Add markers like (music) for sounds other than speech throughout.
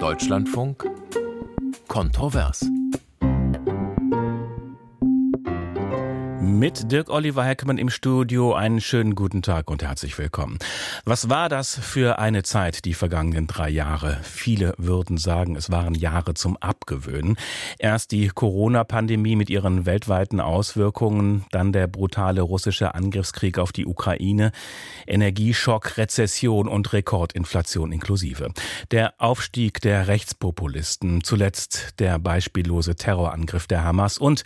Deutschlandfunk Kontrovers. Mit Dirk Oliver Heckmann im Studio einen schönen guten Tag und herzlich willkommen. Was war das für eine Zeit, die vergangenen drei Jahre? Viele würden sagen, es waren Jahre zum Abgewöhnen. Erst die Corona-Pandemie mit ihren weltweiten Auswirkungen, dann der brutale russische Angriffskrieg auf die Ukraine, Energieschock, Rezession und Rekordinflation inklusive. Der Aufstieg der Rechtspopulisten, zuletzt der beispiellose Terrorangriff der Hamas und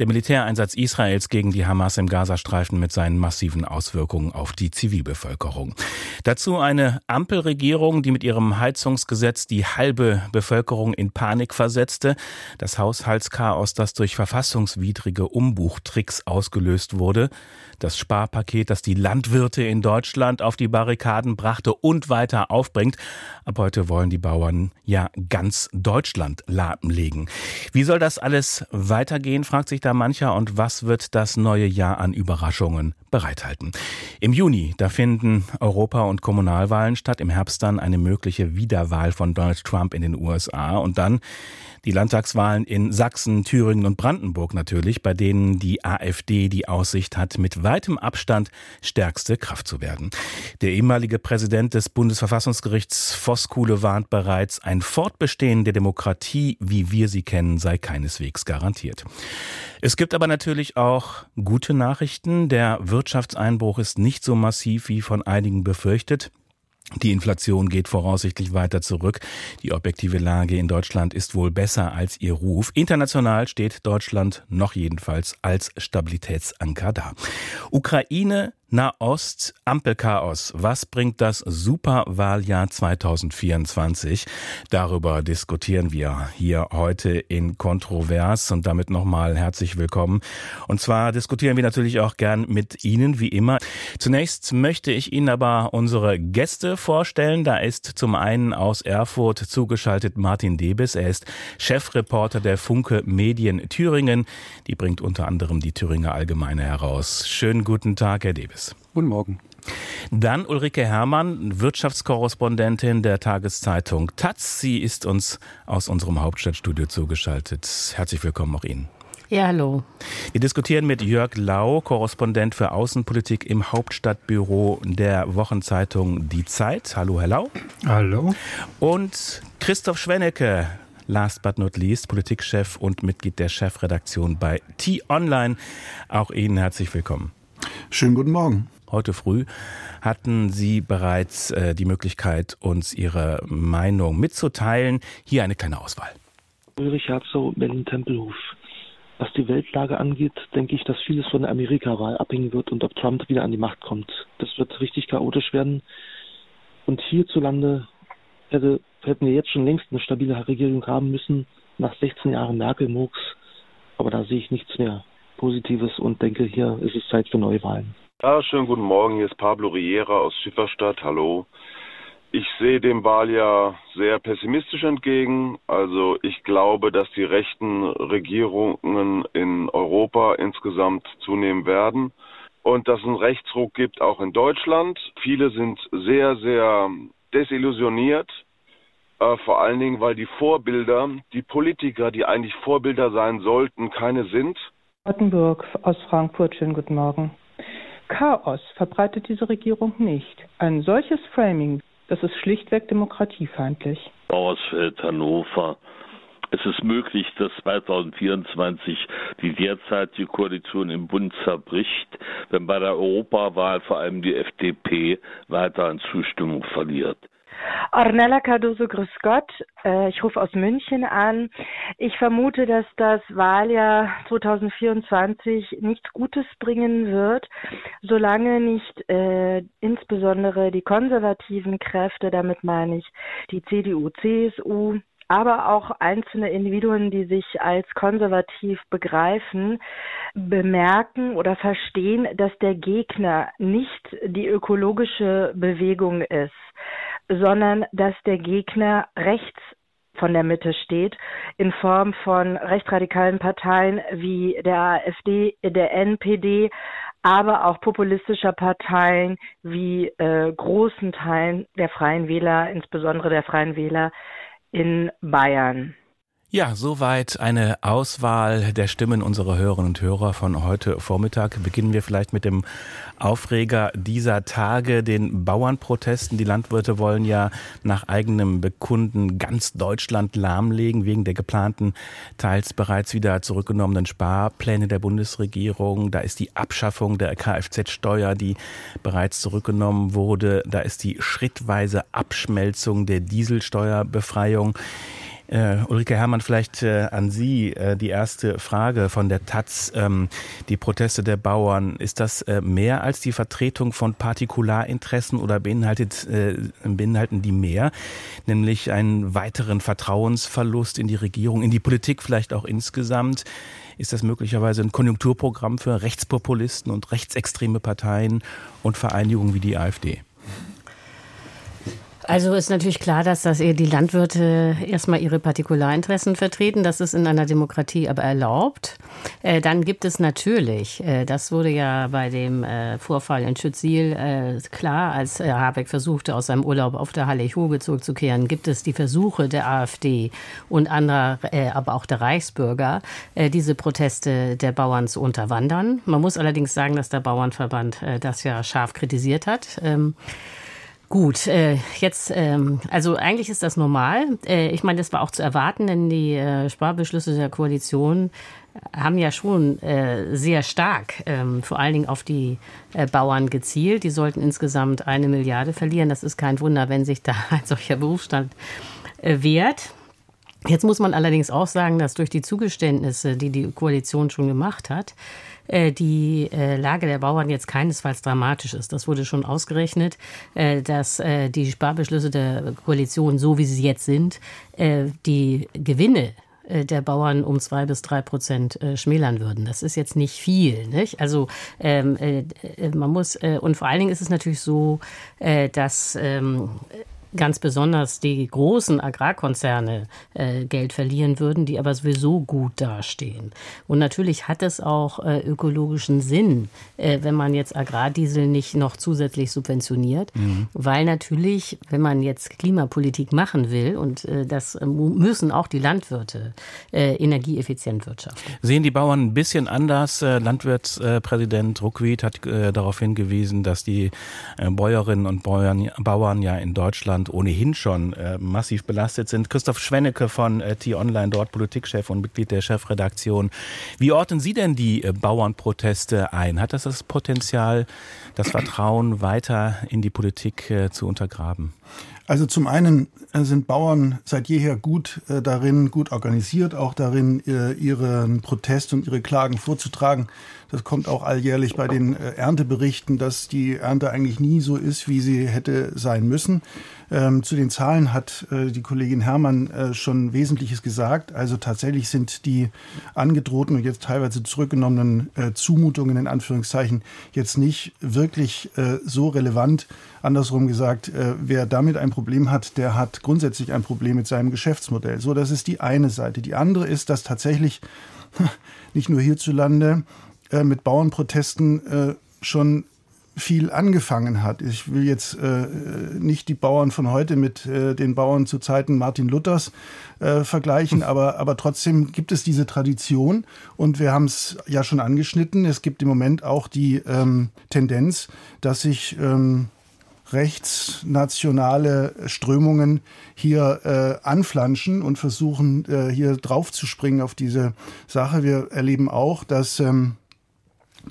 der Militäreinsatz Israels gegen die Hamas im Gazastreifen mit seinen massiven Auswirkungen auf die Zivilbevölkerung. Dazu eine Ampelregierung, die mit ihrem Heizungsgesetz die halbe Bevölkerung in Panik versetzte, das Haushaltschaos, das durch verfassungswidrige Umbuchtricks ausgelöst wurde, das Sparpaket, das die Landwirte in Deutschland auf die Barrikaden brachte und weiter aufbringt. Ab heute wollen die Bauern ja ganz Deutschland lahmlegen. Wie soll das alles weitergehen, fragt sich da mancher und was wird das neue Jahr an Überraschungen bereithalten? Im Juni, da finden Europa- und Kommunalwahlen statt, im Herbst dann eine mögliche Wiederwahl von Donald Trump in den USA und dann die Landtagswahlen in Sachsen, Thüringen und Brandenburg natürlich, bei denen die AfD die Aussicht hat, mit weitem Abstand stärkste Kraft zu werden. Der ehemalige Präsident des Bundesverfassungsgerichts Voskuhle warnt bereits, ein Fortbestehen der Demokratie, wie wir sie kennen, sei keineswegs garantiert. Es gibt aber natürlich auch gute Nachrichten. Der Wirtschaftseinbruch ist nicht so massiv wie von einigen befürchtet. Die Inflation geht voraussichtlich weiter zurück. Die objektive Lage in Deutschland ist wohl besser als ihr Ruf. International steht Deutschland noch jedenfalls als Stabilitätsanker da. Ukraine Nahost, Ampelchaos. Was bringt das Superwahljahr 2024? Darüber diskutieren wir hier heute in Kontrovers und damit nochmal herzlich willkommen. Und zwar diskutieren wir natürlich auch gern mit Ihnen, wie immer. Zunächst möchte ich Ihnen aber unsere Gäste vorstellen. Da ist zum einen aus Erfurt zugeschaltet Martin Debes. Er ist Chefreporter der Funke Medien Thüringen. Die bringt unter anderem die Thüringer Allgemeine heraus. Schönen guten Tag, Herr Debes. Guten Morgen. Dann Ulrike Herrmann, Wirtschaftskorrespondentin der Tageszeitung Taz. Sie ist uns aus unserem Hauptstadtstudio zugeschaltet. Herzlich willkommen auch Ihnen. Ja, hallo. Wir diskutieren mit Jörg Lau, Korrespondent für Außenpolitik im Hauptstadtbüro der Wochenzeitung Die Zeit. Hallo, Herr Lau. Hallo. Und Christoph Schwennecke, last but not least, Politikchef und Mitglied der Chefredaktion bei T-Online. Auch Ihnen herzlich willkommen. Schönen guten Morgen. Heute früh hatten Sie bereits äh, die Möglichkeit, uns Ihre Meinung mitzuteilen. Hier eine kleine Auswahl. Ulrich Herzog, Berlin-Tempelhof. Was die Weltlage angeht, denke ich, dass vieles von der Amerikawahl abhängen wird und ob Trump wieder an die Macht kommt. Das wird richtig chaotisch werden. Und hierzulande hätte, hätten wir jetzt schon längst eine stabile Regierung haben müssen, nach 16 Jahren Merkel-Murks. Aber da sehe ich nichts mehr. Positives und denke, hier ist es Zeit für Neuwahlen. Ja, schönen guten Morgen. Hier ist Pablo Riera aus Schifferstadt. Hallo. Ich sehe dem Wahljahr sehr pessimistisch entgegen. Also ich glaube, dass die rechten Regierungen in Europa insgesamt zunehmen werden und dass es einen Rechtsruck gibt, auch in Deutschland. Viele sind sehr, sehr desillusioniert, äh, vor allen Dingen, weil die Vorbilder, die Politiker, die eigentlich Vorbilder sein sollten, keine sind. Ottenburg aus Frankfurt, schönen guten Morgen. Chaos verbreitet diese Regierung nicht. Ein solches Framing, das ist schlichtweg demokratiefeindlich. Bauersfeld, Hannover. Es ist möglich, dass 2024 die derzeitige Koalition im Bund zerbricht, wenn bei der Europawahl vor allem die FDP weiter an Zustimmung verliert. Ornella Cardoso, grüß Gott. Äh, ich rufe aus München an. Ich vermute, dass das Wahljahr 2024 nichts Gutes bringen wird, solange nicht äh, insbesondere die konservativen Kräfte, damit meine ich die CDU, CSU, aber auch einzelne Individuen, die sich als konservativ begreifen, bemerken oder verstehen, dass der Gegner nicht die ökologische Bewegung ist sondern dass der Gegner rechts von der Mitte steht, in Form von rechtsradikalen Parteien wie der AfD, der NPD, aber auch populistischer Parteien wie äh, großen Teilen der Freien Wähler, insbesondere der Freien Wähler in Bayern. Ja, soweit eine Auswahl der Stimmen unserer Hörerinnen und Hörer von heute Vormittag. Beginnen wir vielleicht mit dem Aufreger dieser Tage, den Bauernprotesten. Die Landwirte wollen ja nach eigenem Bekunden ganz Deutschland lahmlegen wegen der geplanten, teils bereits wieder zurückgenommenen Sparpläne der Bundesregierung. Da ist die Abschaffung der Kfz-Steuer, die bereits zurückgenommen wurde. Da ist die schrittweise Abschmelzung der Dieselsteuerbefreiung. Äh, Ulrike Herrmann, vielleicht äh, an Sie äh, die erste Frage von der Taz. Ähm, die Proteste der Bauern, ist das äh, mehr als die Vertretung von Partikularinteressen oder beinhaltet, äh, beinhalten die mehr? Nämlich einen weiteren Vertrauensverlust in die Regierung, in die Politik vielleicht auch insgesamt? Ist das möglicherweise ein Konjunkturprogramm für Rechtspopulisten und rechtsextreme Parteien und Vereinigungen wie die AfD? Also ist natürlich klar, dass das die Landwirte erstmal ihre Partikularinteressen vertreten. Das ist in einer Demokratie aber erlaubt. Äh, dann gibt es natürlich, äh, das wurde ja bei dem äh, Vorfall in Schützil äh, klar, als Habeck versuchte, aus seinem Urlaub auf der Halle-Hoge zurückzukehren, gibt es die Versuche der AfD und anderer, aber auch der Reichsbürger, diese Proteste der Bauern zu unterwandern. Man muss allerdings sagen, dass der Bauernverband das ja scharf kritisiert hat. Gut, äh, jetzt, ähm, also eigentlich ist das normal. Äh, ich meine, das war auch zu erwarten, denn die äh, Sparbeschlüsse der Koalition haben ja schon äh, sehr stark ähm, vor allen Dingen auf die äh, Bauern gezielt. Die sollten insgesamt eine Milliarde verlieren. Das ist kein Wunder, wenn sich da (laughs) ein solcher Berufsstand äh, wehrt. Jetzt muss man allerdings auch sagen, dass durch die Zugeständnisse, die die Koalition schon gemacht hat, äh, die äh, Lage der Bauern jetzt keinesfalls dramatisch ist. Das wurde schon ausgerechnet, äh, dass die Sparbeschlüsse der Koalition, so wie sie jetzt sind, die Gewinne der Bauern um zwei bis drei Prozent schmälern würden. Das ist jetzt nicht viel. Nicht? Also ähm, äh, man muss, äh, und vor allen Dingen ist es natürlich so, äh, dass ähm, ganz besonders die großen Agrarkonzerne äh, Geld verlieren würden, die aber sowieso gut dastehen. Und natürlich hat es auch äh, ökologischen Sinn, äh, wenn man jetzt Agrardiesel nicht noch zusätzlich subventioniert, mhm. weil natürlich, wenn man jetzt Klimapolitik machen will, und äh, das müssen auch die Landwirte äh, energieeffizient wirtschaften. Sehen die Bauern ein bisschen anders? Äh, Landwirtspräsident Ruckwied hat darauf hingewiesen, dass die Bäuerinnen und Bauern, Bauern ja in Deutschland Deutschland ohnehin schon äh, massiv belastet sind. Christoph Schwennecke von äh, T-Online, dort Politikchef und Mitglied der Chefredaktion. Wie orten Sie denn die äh, Bauernproteste ein? Hat das das Potenzial, das Vertrauen weiter in die Politik äh, zu untergraben? Also zum einen sind Bauern seit jeher gut äh, darin, gut organisiert, auch darin, äh, ihren Protest und ihre Klagen vorzutragen. Das kommt auch alljährlich bei den äh, Ernteberichten, dass die Ernte eigentlich nie so ist, wie sie hätte sein müssen. Ähm, zu den Zahlen hat äh, die Kollegin Herrmann äh, schon Wesentliches gesagt. Also tatsächlich sind die angedrohten und jetzt teilweise zurückgenommenen äh, Zumutungen in Anführungszeichen jetzt nicht wirklich so relevant. Andersrum gesagt, wer damit ein Problem hat, der hat grundsätzlich ein Problem mit seinem Geschäftsmodell. So, das ist die eine Seite. Die andere ist, dass tatsächlich (laughs) nicht nur hierzulande äh, mit Bauernprotesten schon viel angefangen hat. Ich will jetzt äh, nicht die Bauern von heute mit äh, den Bauern zu Zeiten Martin Luthers äh, vergleichen, aber, aber trotzdem gibt es diese Tradition und wir haben es ja schon angeschnitten. Es gibt im Moment auch die ähm, Tendenz, dass sich ähm, rechtsnationale Strömungen hier äh, anflanschen und versuchen, äh, hier draufzuspringen auf diese Sache. Wir erleben auch, dass ähm,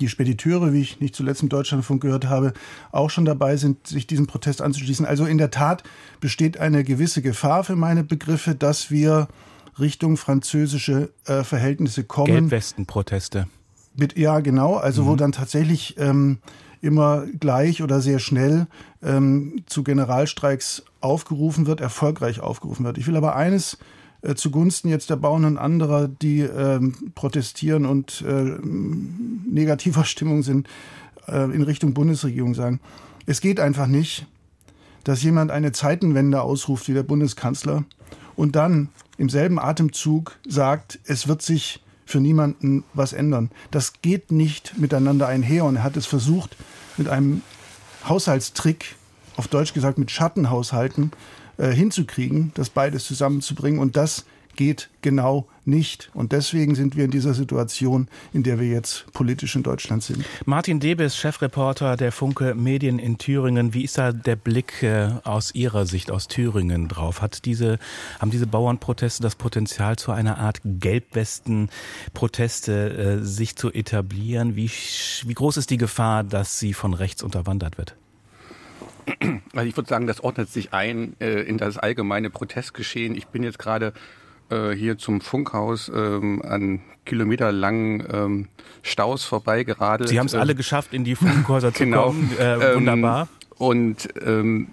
die Spediteure, wie ich nicht zuletzt im Deutschlandfunk gehört habe, auch schon dabei sind, sich diesem Protest anzuschließen. Also in der Tat besteht eine gewisse Gefahr für meine Begriffe, dass wir Richtung französische äh, Verhältnisse kommen. Gelbwesten-Proteste. Ja, genau. Also mhm. wo dann tatsächlich ähm, immer gleich oder sehr schnell ähm, zu Generalstreiks aufgerufen wird, erfolgreich aufgerufen wird. Ich will aber eines äh, zugunsten jetzt der Bauern und anderer, die ähm, protestieren und äh, negativer (laughs) Stimmung sind, äh, in Richtung Bundesregierung sagen. Es geht einfach nicht, dass jemand eine Zeitenwende ausruft wie der Bundeskanzler und dann im selben Atemzug sagt, es wird sich für niemanden was ändern. Das geht nicht miteinander einher und er hat es versucht mit einem Haushaltstrick, auf Deutsch gesagt mit Schattenhaushalten, äh, hinzukriegen, das beides zusammenzubringen. Und das geht genau nicht. Und deswegen sind wir in dieser Situation, in der wir jetzt politisch in Deutschland sind. Martin Debes, Chefreporter der Funke Medien in Thüringen. Wie ist da der Blick äh, aus Ihrer Sicht aus Thüringen drauf? Hat diese, haben diese Bauernproteste das Potenzial zu einer Art Gelbwesten-Proteste äh, sich zu etablieren? Wie, wie groß ist die Gefahr, dass sie von rechts unterwandert wird? Also ich würde sagen, das ordnet sich ein äh, in das allgemeine Protestgeschehen. Ich bin jetzt gerade äh, hier zum Funkhaus ähm, an kilometerlangen ähm, Staus vorbeigeradelt. Sie haben es alle geschafft, in die Funkhäuser zu genau. kommen. Äh, wunderbar. Ähm, und ähm,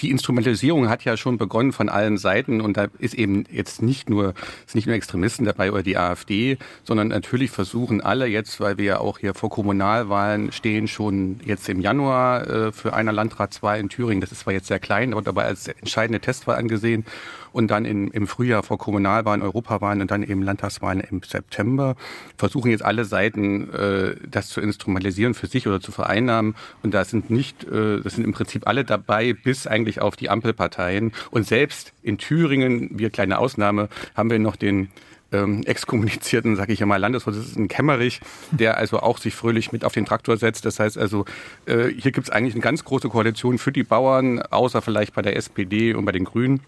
die Instrumentalisierung hat ja schon begonnen von allen Seiten und da ist eben jetzt nicht nur, ist nicht nur Extremisten dabei oder die AfD, sondern natürlich versuchen alle jetzt, weil wir ja auch hier vor Kommunalwahlen stehen, schon jetzt im Januar äh, für einer Landratswahl in Thüringen. Das ist zwar jetzt sehr klein, aber als entscheidende Testwahl angesehen und dann in, im Frühjahr vor Kommunalwahlen, Europawahlen und dann eben Landtagswahlen im September. Versuchen jetzt alle Seiten, äh, das zu instrumentalisieren für sich oder zu vereinnahmen. Und da sind nicht, äh, das sind im Prinzip alle dabei, bis eigentlich auf die Ampelparteien. Und selbst in Thüringen, wir kleine Ausnahme, haben wir noch den ähm, exkommunizierten, sage ich ja mal, Landesvorsitzenden Kemmerich, der also auch sich fröhlich mit auf den Traktor setzt. Das heißt also, äh, hier gibt es eigentlich eine ganz große Koalition für die Bauern, außer vielleicht bei der SPD und bei den Grünen.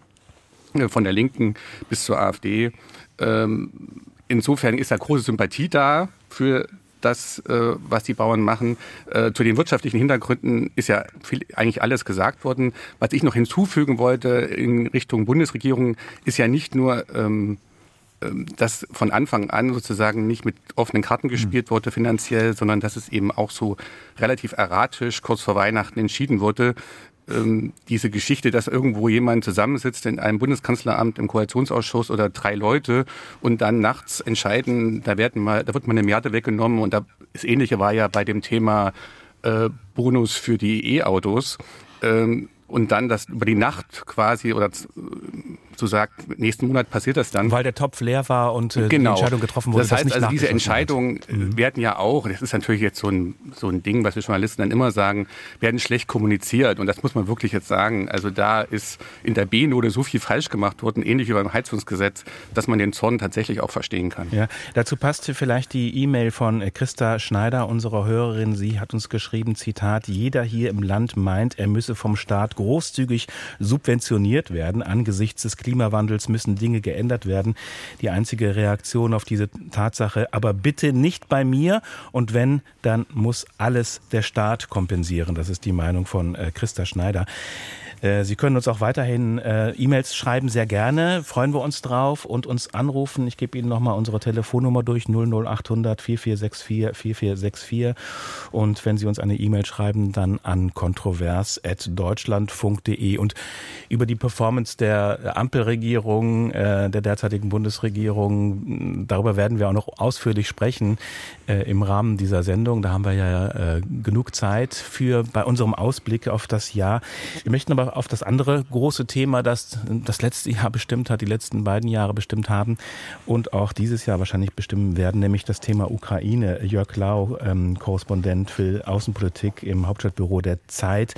Äh, von der Linken bis zur AfD. Ähm, insofern ist da große Sympathie da für das, äh, was die Bauern machen. Äh, zu den wirtschaftlichen Hintergründen ist ja viel, eigentlich alles gesagt worden. Was ich noch hinzufügen wollte in Richtung Bundesregierung, ist ja nicht nur, ähm, ähm dass von Anfang an sozusagen nicht mit offenen Karten gespielt wurde finanziell, sondern dass es eben auch so relativ erratisch kurz vor Weihnachten entschieden wurde, ähm, diese Geschichte, dass irgendwo jemand zusammensitzt in einem Bundeskanzleramt im Koalitionsausschuss oder drei Leute und dann nachts entscheiden, da, werden mal, da wird mal eine Milliarde weggenommen und das Ähnliche war ja bei dem Thema äh, Bonus für die E-Autos. Ähm, und dann das über die Nacht quasi oder so sagt, nächsten Monat passiert das dann. Weil der Topf leer war und äh, genau. die Entscheidung getroffen wurde. Das heißt, das also diese Entscheidungen mhm. werden ja auch, das ist natürlich jetzt so ein, so ein Ding, was wir Journalisten dann immer sagen, werden schlecht kommuniziert. Und das muss man wirklich jetzt sagen. Also da ist in der B-Note so viel falsch gemacht worden, ähnlich wie beim Heizungsgesetz, dass man den Zorn tatsächlich auch verstehen kann. Ja, dazu passt vielleicht die E-Mail von Christa Schneider, unserer Hörerin. Sie hat uns geschrieben, Zitat, jeder hier im Land meint, er müsse vom Staat großzügig subventioniert werden. Angesichts des Klimawandels müssen Dinge geändert werden. Die einzige Reaktion auf diese Tatsache, aber bitte nicht bei mir. Und wenn, dann muss alles der Staat kompensieren. Das ist die Meinung von äh, Christa Schneider. Äh, Sie können uns auch weiterhin äh, E-Mails schreiben, sehr gerne. Freuen wir uns drauf und uns anrufen. Ich gebe Ihnen nochmal unsere Telefonnummer durch 00800 4464 4464. Und wenn Sie uns eine E-Mail schreiben, dann an kontrovers.deutschlandfunk.de. Und über die Performance der Ampelregierung, äh, der derzeitigen Bundesregierung, darüber werden wir auch noch ausführlich sprechen äh, im Rahmen dieser Sendung. Da haben wir ja äh, genug Zeit für bei unserem Ausblick auf das Jahr. Wir möchten aber auf das andere große Thema, das das letzte Jahr bestimmt hat, die letzten beiden Jahre bestimmt haben und auch dieses Jahr wahrscheinlich bestimmen werden, nämlich das Thema Ukraine. Jörg Lau, ähm, Korrespondent für Außenpolitik im Hauptstadtbüro der Zeit.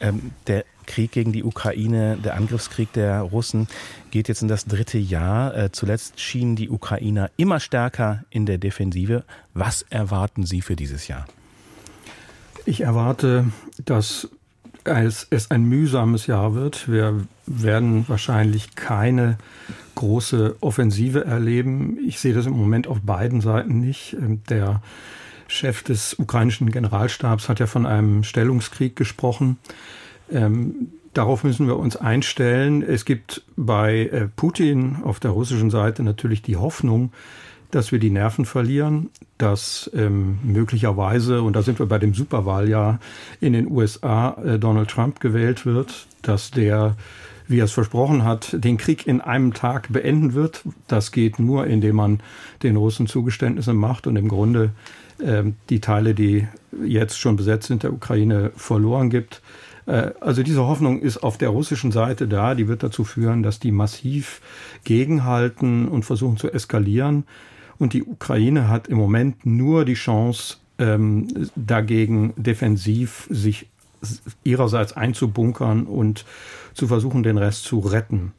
Ähm, der Krieg gegen die Ukraine, der Angriffskrieg der Russen geht jetzt in das dritte Jahr. Äh, zuletzt schienen die Ukrainer immer stärker in der Defensive. Was erwarten Sie für dieses Jahr? Ich erwarte, dass als es ein mühsames Jahr wird. Wir werden wahrscheinlich keine große Offensive erleben. Ich sehe das im Moment auf beiden Seiten nicht. Ähm, der Chef des ukrainischen Generalstabs hat ja von einem Stellungskrieg gesprochen. Ähm, darauf müssen wir uns einstellen. Es gibt bei äh, Putin auf der russischen Seite natürlich die Hoffnung, dass wir die Nerven verlieren, dass ähm, möglicherweise, und da sind wir bei dem Superwahljahr in den USA, äh, Donald Trump gewählt wird, dass der, wie er es versprochen hat, den Krieg in einem Tag beenden wird. Das geht nur, indem man den Russen Zugeständnisse macht und im Grunde äh, die Teile, die jetzt schon besetzt sind, der Ukraine verloren gibt. Äh, also diese Hoffnung ist auf der russischen Seite da. Die wird dazu führen, dass die massiv gegenhalten und versuchen zu eskalieren. Und die Ukraine hat im Moment nur die Chance, ähm, dagegen defensiv sich ihrerseits einzubunkern und zu versuchen, den Rest zu retten.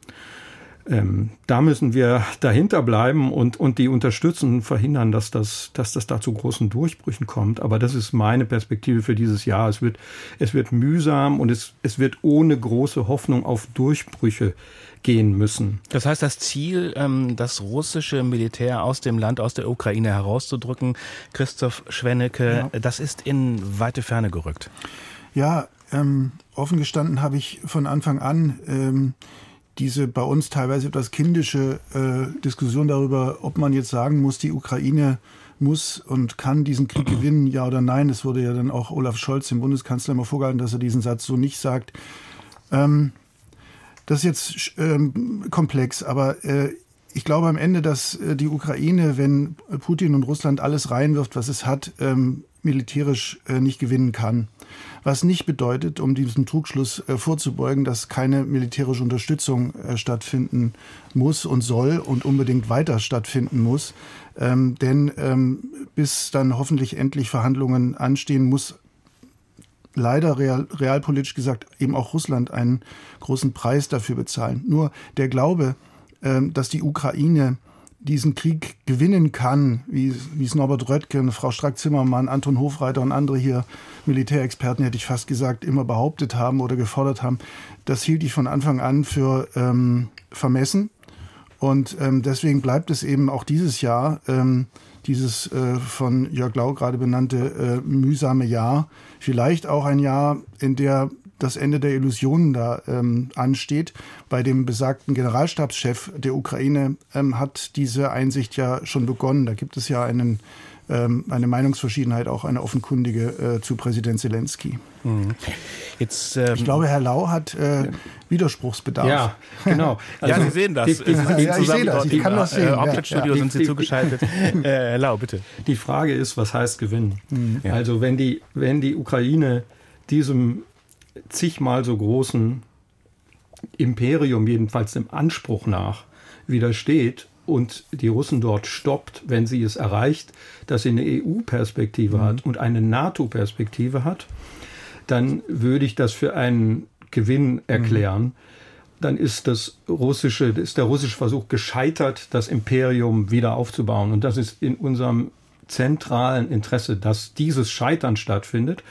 Ähm, da müssen wir dahinter bleiben und, und die unterstützen, verhindern, dass das, dass das da zu großen Durchbrüchen kommt. Aber das ist meine Perspektive für dieses Jahr. Es wird, es wird mühsam und es, es wird ohne große Hoffnung auf Durchbrüche gehen müssen. Das heißt, das Ziel, ähm, das russische Militär aus dem Land, aus der Ukraine herauszudrücken, Christoph Schwennecke, ja. das ist in weite Ferne gerückt. Ja, ähm, offen gestanden habe ich von Anfang an ähm, diese bei uns teilweise etwas kindische äh, Diskussion darüber, ob man jetzt sagen muss, die Ukraine muss und kann diesen Krieg (clears throat) gewinnen, ja oder nein. Es wurde ja dann auch Olaf Scholz, dem Bundeskanzler, immer vorgehalten, dass er diesen Satz so nicht sagt. Ähm, das ist jetzt ähm, komplex, aber äh, ich glaube am Ende, dass äh, die Ukraine, wenn Putin und Russland alles reinwirft, was es hat, ähm, militärisch äh, nicht gewinnen kann. Was nicht bedeutet, um diesem Trugschluss äh, vorzubeugen, dass keine militärische Unterstützung äh, stattfinden muss und soll und unbedingt weiter stattfinden muss. Ähm, denn ähm, bis dann hoffentlich endlich Verhandlungen anstehen, muss leider real, realpolitisch gesagt eben auch Russland einen großen Preis dafür bezahlen. Nur der Glaube, ähm, dass die Ukraine diesen Krieg gewinnen kann, wie, wie es Norbert Röttgen, Frau Strack-Zimmermann, Anton Hofreiter und andere hier Militärexperten, hätte ich fast gesagt, immer behauptet haben oder gefordert haben, das hielt ich von Anfang an für ähm, vermessen. Und ähm, deswegen bleibt es eben auch dieses Jahr, ähm, dieses äh, von Jörg Lau gerade benannte äh, mühsame Jahr, vielleicht auch ein Jahr, in der das Ende der Illusionen da ähm, ansteht. Bei dem besagten Generalstabschef der Ukraine ähm, hat diese Einsicht ja schon begonnen. Da gibt es ja einen, ähm, eine Meinungsverschiedenheit, auch eine offenkundige äh, zu Präsident Zelensky. Mhm. Jetzt, ähm, ich glaube, Herr Lau hat äh, Widerspruchsbedarf. Ja, genau. (laughs) Also, ja, Sie sehen das. Die, die, die, ja, ich sehe das. Ich kann das sehen. Äh, ja. sind Sie zugeschaltet. (laughs) äh, Herr Lau, bitte. Die Frage ist, was heißt gewinnen? Mhm. Also wenn die, wenn die Ukraine diesem zigmal so großen Imperium, jedenfalls dem Anspruch nach, widersteht und die Russen dort stoppt, wenn sie es erreicht, dass sie eine EU-Perspektive mhm. hat und eine NATO-Perspektive hat, dann würde ich das für einen Gewinn erklären. Mhm. Dann ist das russische, ist der russische Versuch gescheitert, das Imperium wieder aufzubauen. Und das ist in unserem zentralen Interesse, dass dieses Scheitern stattfindet.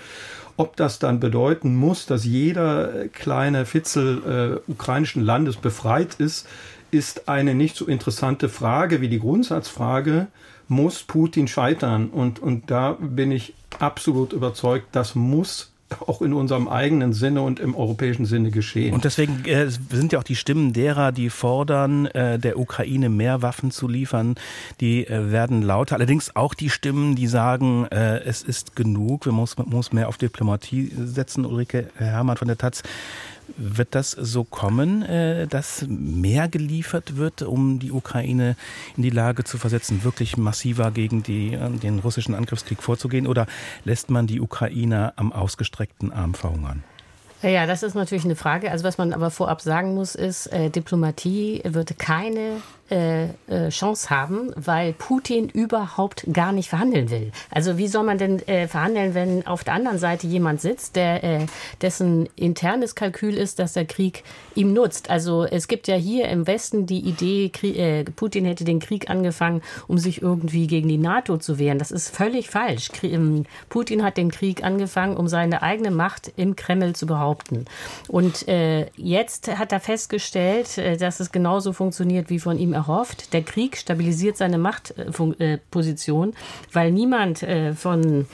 Ob das dann bedeuten muss, dass jeder kleine Fitzel äh, ukrainischen Landes befreit ist, ist eine nicht so interessante Frage wie die Grundsatzfrage, muss Putin scheitern? Und, und da bin ich absolut überzeugt, das muss auch in unserem eigenen Sinne und im europäischen Sinne geschehen. Und deswegen äh, sind ja auch die Stimmen derer, die fordern, äh, der Ukraine mehr Waffen zu liefern, die äh, werden lauter. Allerdings auch die Stimmen, die sagen, äh, es ist genug, wir muss, muss mehr auf Diplomatie setzen. Ulrike Hermann von der Taz, wird das so kommen, äh, dass mehr geliefert wird, um die Ukraine in die Lage zu versetzen, wirklich massiver gegen die, äh, den russischen Angriffskrieg vorzugehen? Oder lässt man die Ukrainer am ausgestreckten Arm verhungern? Ja, das ist natürlich eine Frage. Also was man aber vorab sagen muss, ist, äh, Diplomatie wird keine Chance haben, weil Putin überhaupt gar nicht verhandeln will. Also wie soll man denn äh, verhandeln, wenn auf der anderen Seite jemand sitzt, der äh, dessen internes Kalkül ist, dass der Krieg ihm nutzt. Also es gibt ja hier im Westen die Idee, äh, Putin hätte den Krieg angefangen, um sich irgendwie gegen die NATO zu wehren. Das ist völlig falsch. Ähm, Putin hat den Krieg angefangen, um seine eigene Macht im Kreml zu behaupten. Und äh, jetzt hat er festgestellt, dass es genauso funktioniert wie von ihm erhofft. Der Krieg stabilisiert seine Machtposition, weil niemand äh, von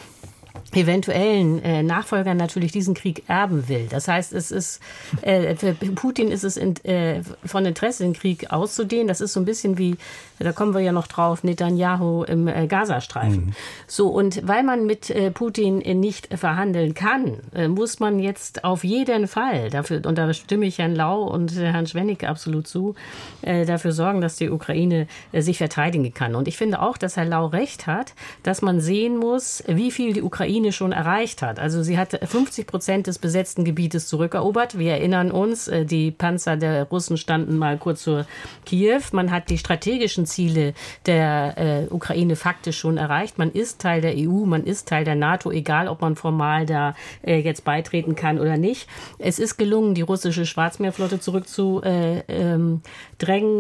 eventuellen äh, Nachfolgern natürlich diesen Krieg erben will. Das heißt, es ist äh, für Putin ist es in, äh, von Interesse, den Krieg auszudehnen. Das ist so ein bisschen wie, da kommen wir ja noch drauf, Netanyahu im äh, Gazastreifen. Mhm. So und weil man mit äh, Putin nicht verhandeln kann, äh, muss man jetzt auf jeden Fall dafür und da stimme ich Herrn Lau und Herrn Schwennig absolut zu, äh, dafür sorgen, dass die Ukraine äh, sich verteidigen kann. Und ich finde auch, dass Herr Lau recht hat, dass man sehen muss, wie viel die Ukraine Ukraine schon erreicht hat. Also sie hat 50 Prozent des besetzten Gebietes zurückerobert. Wir erinnern uns, äh, die Panzer der Russen standen mal kurz vor Kiew. Man hat die strategischen Ziele der äh, Ukraine faktisch schon erreicht. Man ist Teil der EU, man ist Teil der NATO, egal ob man formal da äh, jetzt beitreten kann oder nicht. Es ist gelungen, die russische Schwarzmeerflotte zurückzudrängen.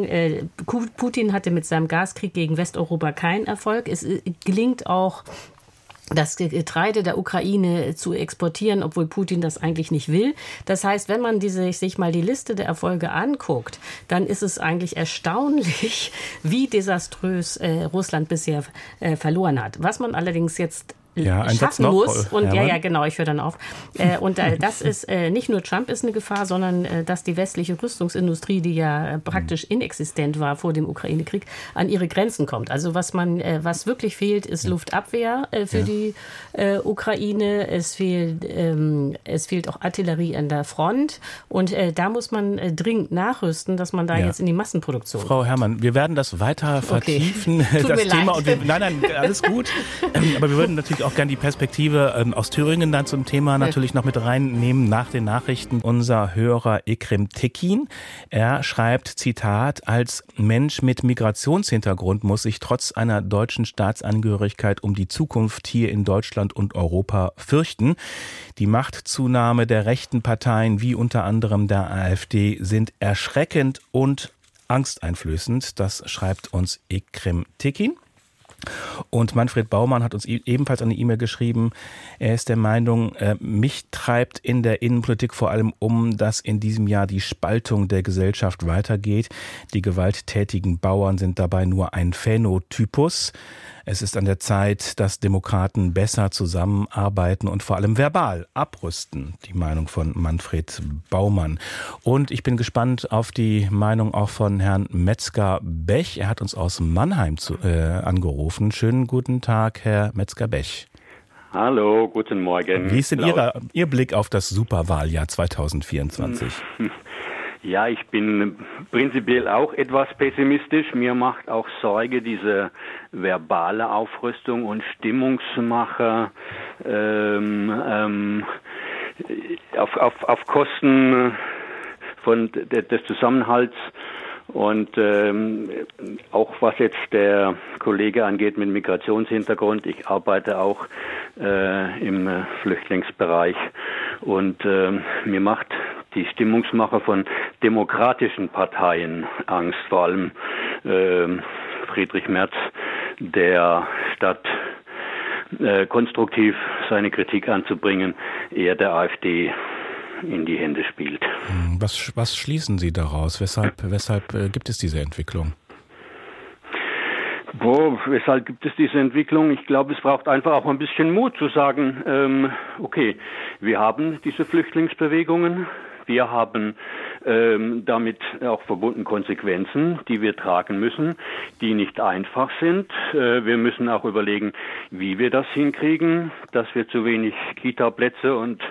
Äh, äh, Putin hatte mit seinem Gaskrieg gegen Westeuropa keinen Erfolg. Es äh, gelingt auch das Getreide der Ukraine zu exportieren, obwohl Putin das eigentlich nicht will. Das heißt, wenn man diese, sich mal die Liste der Erfolge anguckt, dann ist es eigentlich erstaunlich, (laughs) wie desaströs äh, Russland bisher äh, verloren hat. Was man allerdings jetzt ja, schaffen muss. Und ja, ja, genau, ich höre dann auf. Äh, und äh, das ist äh, nicht nur Trump ist eine Gefahr, sondern äh, dass die westliche Rüstungsindustrie, die ja praktisch inexistent war vor dem Ukraine-Krieg, an ihre Grenzen kommt. Also was man, äh, was wirklich fehlt, ist Luftabwehr äh, für ja. die Ukraine. Es fehlt, ähm, es fehlt auch Artillerie an der Front. Und da muss man dringend nachrüsten, dass man da ja. jetzt in die Massenproduktion. Frau Herrmann, wir werden das weiter vertiefen, (laughs) okay. das Thema. Und wir, nein, nein, alles gut. (laughs) Ähm, aber wir würden natürlich auch gerne die Perspektive ähm, aus Thüringen dann zum Thema natürlich noch mit reinnehmen nach den Nachrichten. Unser Hörer Ikrim Tekin, er schreibt, Zitat, als Mensch mit Migrationshintergrund muss ich trotz einer deutschen Staatsangehörigkeit um die Zukunft hier in Deutschland und Europa fürchten. Die Machtzunahme der rechten Parteien wie unter anderem der AfD sind erschreckend und angsteinflößend. Das schreibt uns Ikrim Tekin. Und Manfred Baumann hat uns e-, ebenfalls eine E-Mail geschrieben. Er ist der Meinung, äh, mich treibt in der Innenpolitik vor allem um, dass in diesem Jahr die Spaltung der Gesellschaft weitergeht. Die gewalttätigen Bauern sind dabei nur ein Phänotypus. Es ist an der Zeit, dass Demokraten besser zusammenarbeiten und vor allem verbal abrüsten. Die Meinung von Manfred Baumann. Und ich bin gespannt auf die Meinung auch von Herrn Metzger-Bech. Er hat uns aus Mannheim zu, äh, angerufen. Schönen guten Tag, Herr Metzger-Bech. Hallo, guten Morgen. Wie ist denn Ihre, Ihr Blick auf das Superwahljahr 2024? (laughs) Ja, ich bin prinzipiell auch etwas pessimistisch. Mir macht auch Sorge diese verbale Aufrüstung und Stimmungsmacher ähm, ähm, auf, auf, auf Kosten von des Zusammenhalts und ähm, auch was jetzt der Kollege angeht mit Migrationshintergrund, ich arbeite auch äh, im äh, Flüchtlingsbereich. Und äh, mir macht die Stimmungsmacher von demokratischen Parteien Angst, vor allem äh, Friedrich Merz, der statt äh, konstruktiv seine Kritik anzubringen, eher der AfD in die Hände spielt. Hm, was, was schließen Sie daraus? Weshalb, weshalb äh, gibt es diese Entwicklung? Boah, weshalb gibt es diese Entwicklung? Ich glaube, es braucht einfach auch ein bisschen Mut zu sagen, ähm, okay, wir haben diese Flüchtlingsbewegungen, wir haben ähm, damit auch verbunden Konsequenzen, die wir tragen müssen, die nicht einfach sind. Äh, wir müssen auch überlegen, wie wir das hinkriegen. Dass wir zu wenig Kita-Plätze und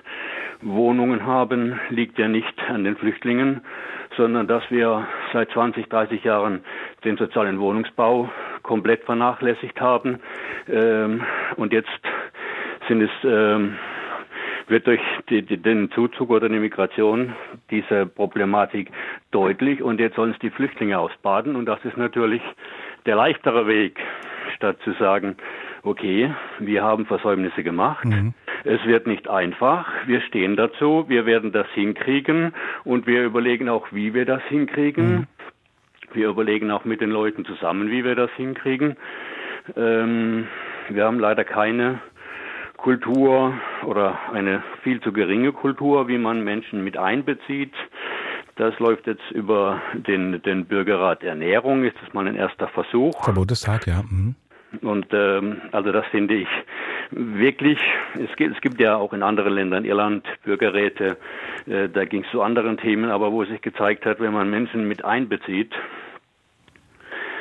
Wohnungen haben, liegt ja nicht an den Flüchtlingen, sondern dass wir seit 20, 30 Jahren den sozialen Wohnungsbau komplett vernachlässigt haben. Ähm, und jetzt sind es ähm, wird durch die, die, den Zuzug oder die Migration diese Problematik deutlich und jetzt sollen es die Flüchtlinge ausbaden und das ist natürlich der leichtere Weg, statt zu sagen, okay, wir haben Versäumnisse gemacht. Mhm. Es wird nicht einfach. Wir stehen dazu. Wir werden das hinkriegen und wir überlegen auch, wie wir das hinkriegen. Mhm. Wir überlegen auch mit den Leuten zusammen, wie wir das hinkriegen. Ähm, wir haben leider keine Kultur oder eine viel zu geringe Kultur, wie man Menschen mit einbezieht. Das läuft jetzt über den, den Bürgerrat Ernährung, ist das mal ein erster Versuch. Verbotestag, ja. Mhm. Und ähm, also das finde ich wirklich, es gibt, es gibt ja auch in anderen Ländern, Irland, Bürgerräte, äh, da ging es zu anderen Themen, aber wo sich gezeigt hat, wenn man Menschen mit einbezieht,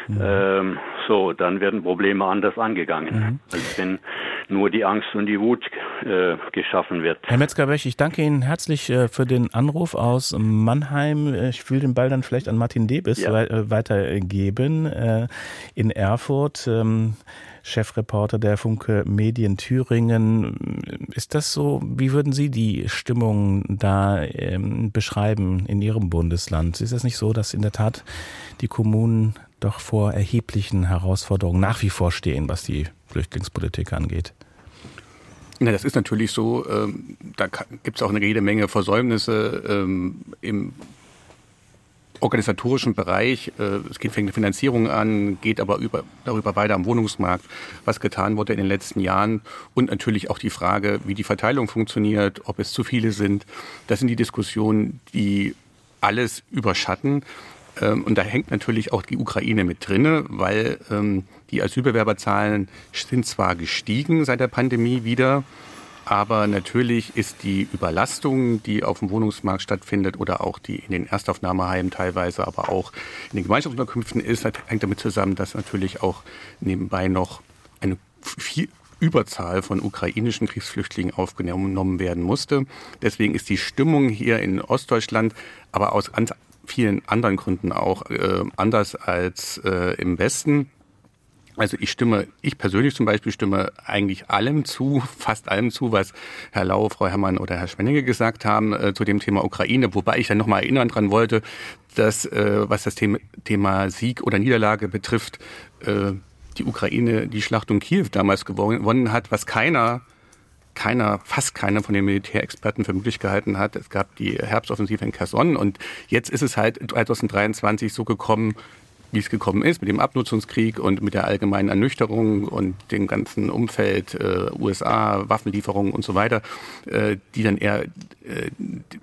mhm. ähm, so, dann werden Probleme anders angegangen, mhm. als wenn nur die Angst und die Wut äh, geschaffen wird. Herr Metzger-Bech, ich danke Ihnen herzlich äh, für den Anruf aus Mannheim. Ich will den Ball dann vielleicht an Martin Debis ja. Äh, weitergeben äh, in Erfurt. Ähm, Chefreporter der Funke Medien Thüringen. Ist das so, wie würden Sie die Stimmung da ähm, beschreiben in Ihrem Bundesland? Ist es nicht so, dass in der Tat die Kommunen doch vor erheblichen Herausforderungen nach wie vor stehen, was die Flüchtlingspolitik angeht? Na, das ist natürlich so. Ähm, da gibt es auch eine jede Menge Versäumnisse ähm, im organisatorischen Bereich. Äh, es geht fängt eine Finanzierung an, geht aber über, darüber weiter am Wohnungsmarkt, was getan wurde in den letzten Jahren und natürlich auch die Frage, wie die Verteilung funktioniert, ob es zu viele sind. Das sind die Diskussionen, die alles überschatten. Ähm, und da hängt natürlich auch die Ukraine mit drinne, weil ähm, die Asylbewerberzahlen sind zwar gestiegen seit der Pandemie wieder, aber natürlich ist die Überlastung, die auf dem Wohnungsmarkt stattfindet oder auch die in den Erstaufnahmeheimen teilweise, aber auch in den Gemeinschaftsunterkünften ist, hängt damit zusammen, dass natürlich auch nebenbei noch eine viel Überzahl von ukrainischen Kriegsflüchtlingen aufgenommen werden musste. Deswegen ist die Stimmung hier in Ostdeutschland, aber aus vielen anderen Gründen auch äh, anders als äh, im Westen. Also ich stimme, ich persönlich zum Beispiel stimme eigentlich allem zu, (laughs) fast allem zu, was Herr Lau, Frau Herrmann oder Herr Schwenninge gesagt haben äh, zu dem Thema Ukraine, wobei ich dann nochmal erinnern dran wollte, dass äh, was das Thema, Thema Sieg oder Niederlage betrifft, äh, die Ukraine die Schlacht um Kiew damals gewonnen hat, was keiner keiner, fast keiner von den Militärexperten für möglich gehalten hat. Es gab die Herbstoffensive in Kherson und jetzt ist es halt 2023 so gekommen, wie es gekommen ist, mit dem Abnutzungskrieg und mit der allgemeinen Ernüchterung und dem ganzen Umfeld äh, USA, Waffenlieferungen und so weiter, äh, die dann eher äh,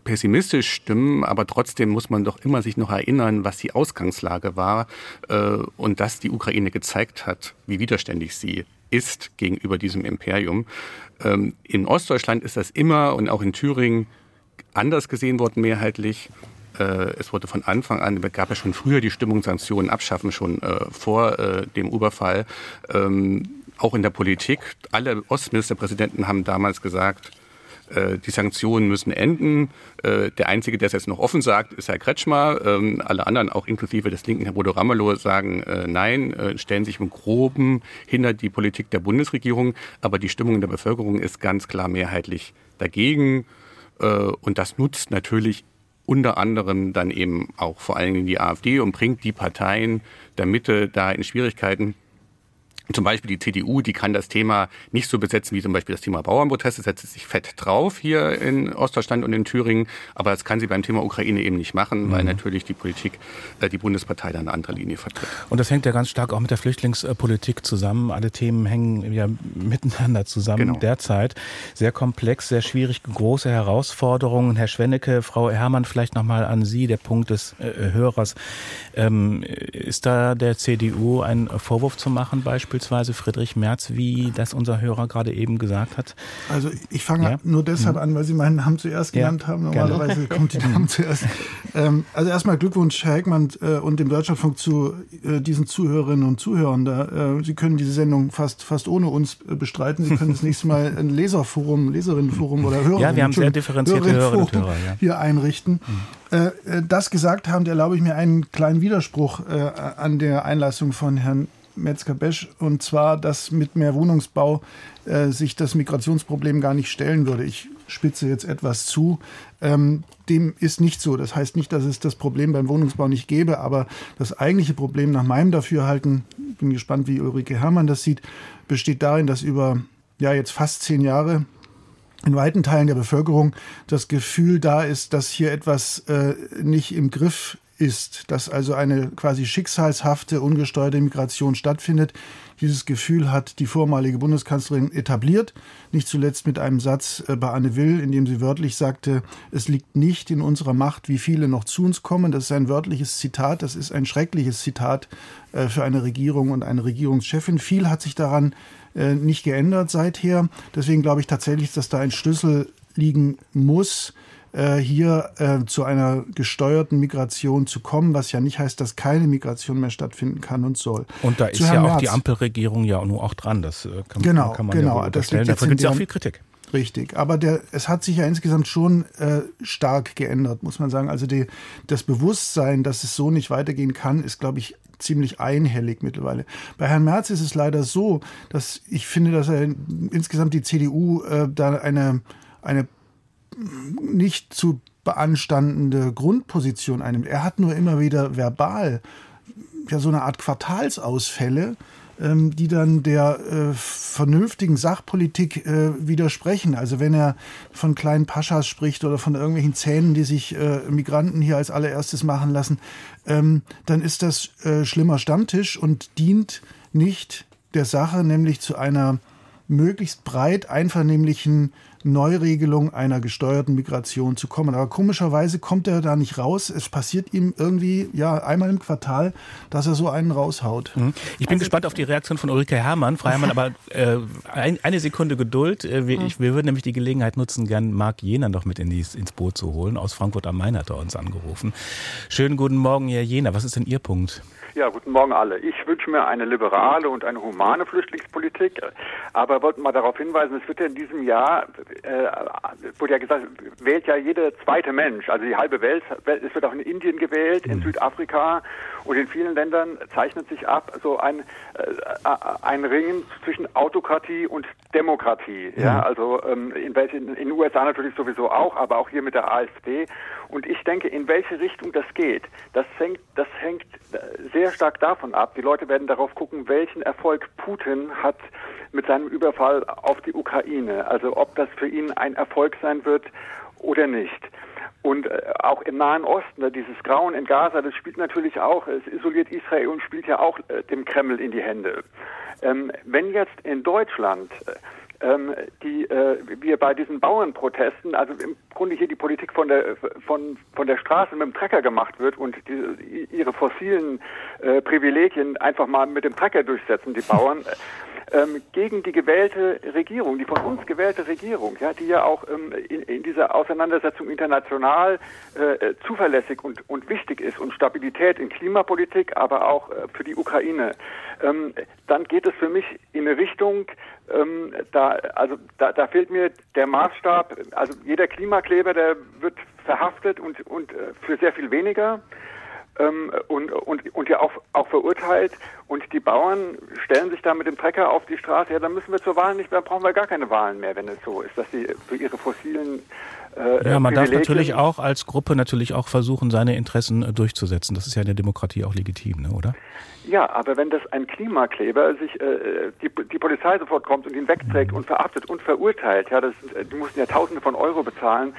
pessimistisch stimmen, aber trotzdem muss man doch immer sich noch erinnern, was die Ausgangslage war äh, und dass die Ukraine gezeigt hat, wie widerständig sie ist gegenüber diesem Imperium. Ähm, in Ostdeutschland ist das immer und auch in Thüringen anders gesehen worden mehrheitlich. Äh, es wurde von Anfang an, gab ja schon früher die Stimmung Sanktionen abschaffen, schon äh, vor äh, dem Überfall. Ähm, auch in der Politik. Alle Ostministerpräsidenten haben damals gesagt, äh, die Sanktionen müssen enden. Äh, der Einzige, der es jetzt noch offen sagt, ist Herr Kretschmer. Ähm, alle anderen, auch inklusive des linken Herr Bodo Ramelow, sagen äh, nein, stellen sich im Groben hinter die Politik der Bundesregierung. Aber die Stimmung in der Bevölkerung ist ganz klar mehrheitlich dagegen. Und das nutzt natürlich unter anderem dann eben auch vor allen Dingen die AfD und bringt die Parteien der Mitte da in Schwierigkeiten, zum Beispiel die CDU, die kann das Thema nicht so besetzen wie zum Beispiel das Thema Bauernproteste, setzt sich fett drauf hier in Ostdeutschland und in Thüringen. Aber das kann sie beim Thema Ukraine eben nicht machen, mhm. weil natürlich die Politik, äh, die Bundespartei da eine andere Linie vertritt. Und das hängt ja ganz stark auch mit der Flüchtlingspolitik zusammen. Alle Themen hängen ja miteinander zusammen genau. derzeit. Sehr komplex, sehr schwierig, große Herausforderungen. Herr Schwennecke, Frau Herrmann, vielleicht nochmal an Sie, der Punkt des äh, Hörers. Ähm, ist da der CDU ein Vorwurf zu machen, beispielsweise? Beispielsweise Friedrich Merz, wie das unser Hörer gerade eben gesagt hat? Also ich fange ja? nur deshalb mhm. an, weil Sie meinen Namen zuerst genannt ja, haben. Normalerweise gerne. (laughs) kommt die Namen zuerst. Ähm, also erstmal Glückwunsch, Herr Heckmann äh, und dem Deutschlandfunk zu äh, diesen Zuhörerinnen und Zuhörern. Da, äh, Sie können diese Sendung fast, fast ohne uns äh, bestreiten. Sie können das (laughs) nächste Mal ein Leserforum, Leserinnenforum oder Hörer ja, wir haben sehr differenzierte Hörerinnen und Hörer, ja. hier einrichten. Mhm. Das gesagt haben, erlaube ich mir einen kleinen Widerspruch an der Einlassung von Herrn Metzger-Besch, und zwar, dass mit mehr Wohnungsbau äh, sich das Migrationsproblem gar nicht stellen würde. Ich spitze jetzt etwas zu. Ähm, dem ist nicht so. Das heißt nicht, dass es das Problem beim Wohnungsbau nicht gäbe, aber das eigentliche Problem nach meinem Dafürhalten, bin gespannt, wie Ulrike Herrmann das sieht, besteht darin, dass über ja jetzt fast zehn Jahre in weiten Teilen der Bevölkerung das Gefühl da ist, dass hier etwas äh, nicht im Griff ist, dass also eine quasi schicksalshafte, ungesteuerte Migration stattfindet. Dieses Gefühl hat die vormalige Bundeskanzlerin etabliert, nicht zuletzt mit einem Satz äh, bei Anne Will, in dem sie wörtlich sagte, es liegt nicht in unserer Macht, wie viele noch zu uns kommen. Das ist ein wörtliches Zitat, das ist ein schreckliches Zitat äh, für eine Regierung und eine Regierungschefin. Viel hat sich daran äh, nicht geändert seither. Deswegen glaube ich tatsächlich, dass da ein Schlüssel liegen muss äh, hier äh, zu einer gesteuerten Migration zu kommen, was ja nicht heißt, dass keine Migration mehr stattfinden kann und soll. Und da ist ja auch Merz. die Ampelregierung ja nur auch dran. Das äh, kann, genau, kann man genau, ja das liegt Dafür gibt es ja auch viel Kritik. Richtig, aber der, es hat sich ja insgesamt schon äh, stark geändert, muss man sagen. Also die, das Bewusstsein, dass es so nicht weitergehen kann, ist, glaube ich, ziemlich einhellig mittlerweile. Bei Herrn Merz ist es leider so, dass ich finde, dass er insgesamt die CDU äh, da eine, eine nicht zu beanstandende Grundposition einnimmt. Er hat nur immer wieder verbal ja so eine Art Quartalsausfälle, ähm, die dann der äh, vernünftigen Sachpolitik äh, widersprechen. Also wenn er von kleinen Paschas spricht oder von irgendwelchen Zähnen, die sich äh, Migranten hier als allererstes machen lassen, ähm, dann ist das äh, schlimmer Stammtisch und dient nicht der Sache, nämlich zu einer möglichst breit einvernehmlichen Neuregelung einer gesteuerten Migration zu kommen. Aber komischerweise kommt er da nicht raus. Es passiert ihm irgendwie ja einmal im Quartal, dass er so einen raushaut. Mhm. Ich bin also, gespannt auf die Reaktion von Ulrike Herrmann. Frau Herrmann, aber äh, ein, eine Sekunde Geduld. Äh, wir, mhm. ich, wir würden nämlich die Gelegenheit nutzen, gern Marc Jena noch mit in die, ins Boot zu holen. Aus Frankfurt am Main hat er uns angerufen. Schönen guten Morgen, Herr Jena. Was ist denn Ihr Punkt? Ja, guten Morgen alle. Ich wünsche mir eine liberale und eine humane Flüchtlingspolitik, aber wollte mal darauf hinweisen, es wird ja in diesem Jahr, äh, wurde ja gesagt, wählt ja jeder zweite Mensch, also die halbe Welt, es wird auch in Indien gewählt, in mhm. Südafrika und in vielen Ländern zeichnet sich ab so ein, äh, ein Ringen zwischen Autokratie und Demokratie. Ja, ja also ähm, in welchen, in den USA natürlich sowieso auch, aber auch hier mit der AfD. Und ich denke, in welche Richtung das geht, das hängt, das hängt sehr stark davon ab. Die Leute werden darauf gucken, welchen Erfolg Putin hat mit seinem Überfall auf die Ukraine. Also ob das für ihn ein Erfolg sein wird oder nicht. Und äh, auch im Nahen Osten, ne, dieses Grauen in Gaza, das spielt natürlich auch, es isoliert Israel und spielt ja auch äh, dem Kreml in die Hände. Ähm, wenn jetzt in Deutschland äh, ähm, die äh, wir bei diesen Bauernprotesten, also im Grunde hier die Politik von der von von der Straße mit dem Trecker gemacht wird und die, ihre fossilen äh, Privilegien einfach mal mit dem Trecker durchsetzen, die Bauern. Ähm, gegen die gewählte Regierung, die von uns gewählte Regierung, ja, die ja auch ähm, in, in, dieser Auseinandersetzung international äh, zuverlässig und, und wichtig ist und Stabilität in Klimapolitik, aber auch äh, für die Ukraine, ähm, dann geht es für mich in eine Richtung, ähm, da, also da, da fehlt mir der Maßstab, also jeder Klimakleber, der wird verhaftet und, und äh, für sehr viel weniger ähm, und, und, und ja auch, auch verurteilt. Und die Bauern stellen sich da mit dem Trecker auf die Straße. Ja, dann müssen wir zur Wahl nicht mehr, brauchen wir gar keine Wahlen mehr, wenn es so ist, dass sie für ihre fossilen äh, ja, man darf natürlich auch als Gruppe natürlich auch versuchen, seine Interessen äh, durchzusetzen. Das ist ja in der Demokratie auch legitim, ne, oder? Ja, aber wenn das ein Klimakleber sich äh, die, die Polizei sofort kommt und ihn wegträgt und verhaftet und verurteilt, ja, das, die mussten ja Tausende von Euro bezahlen,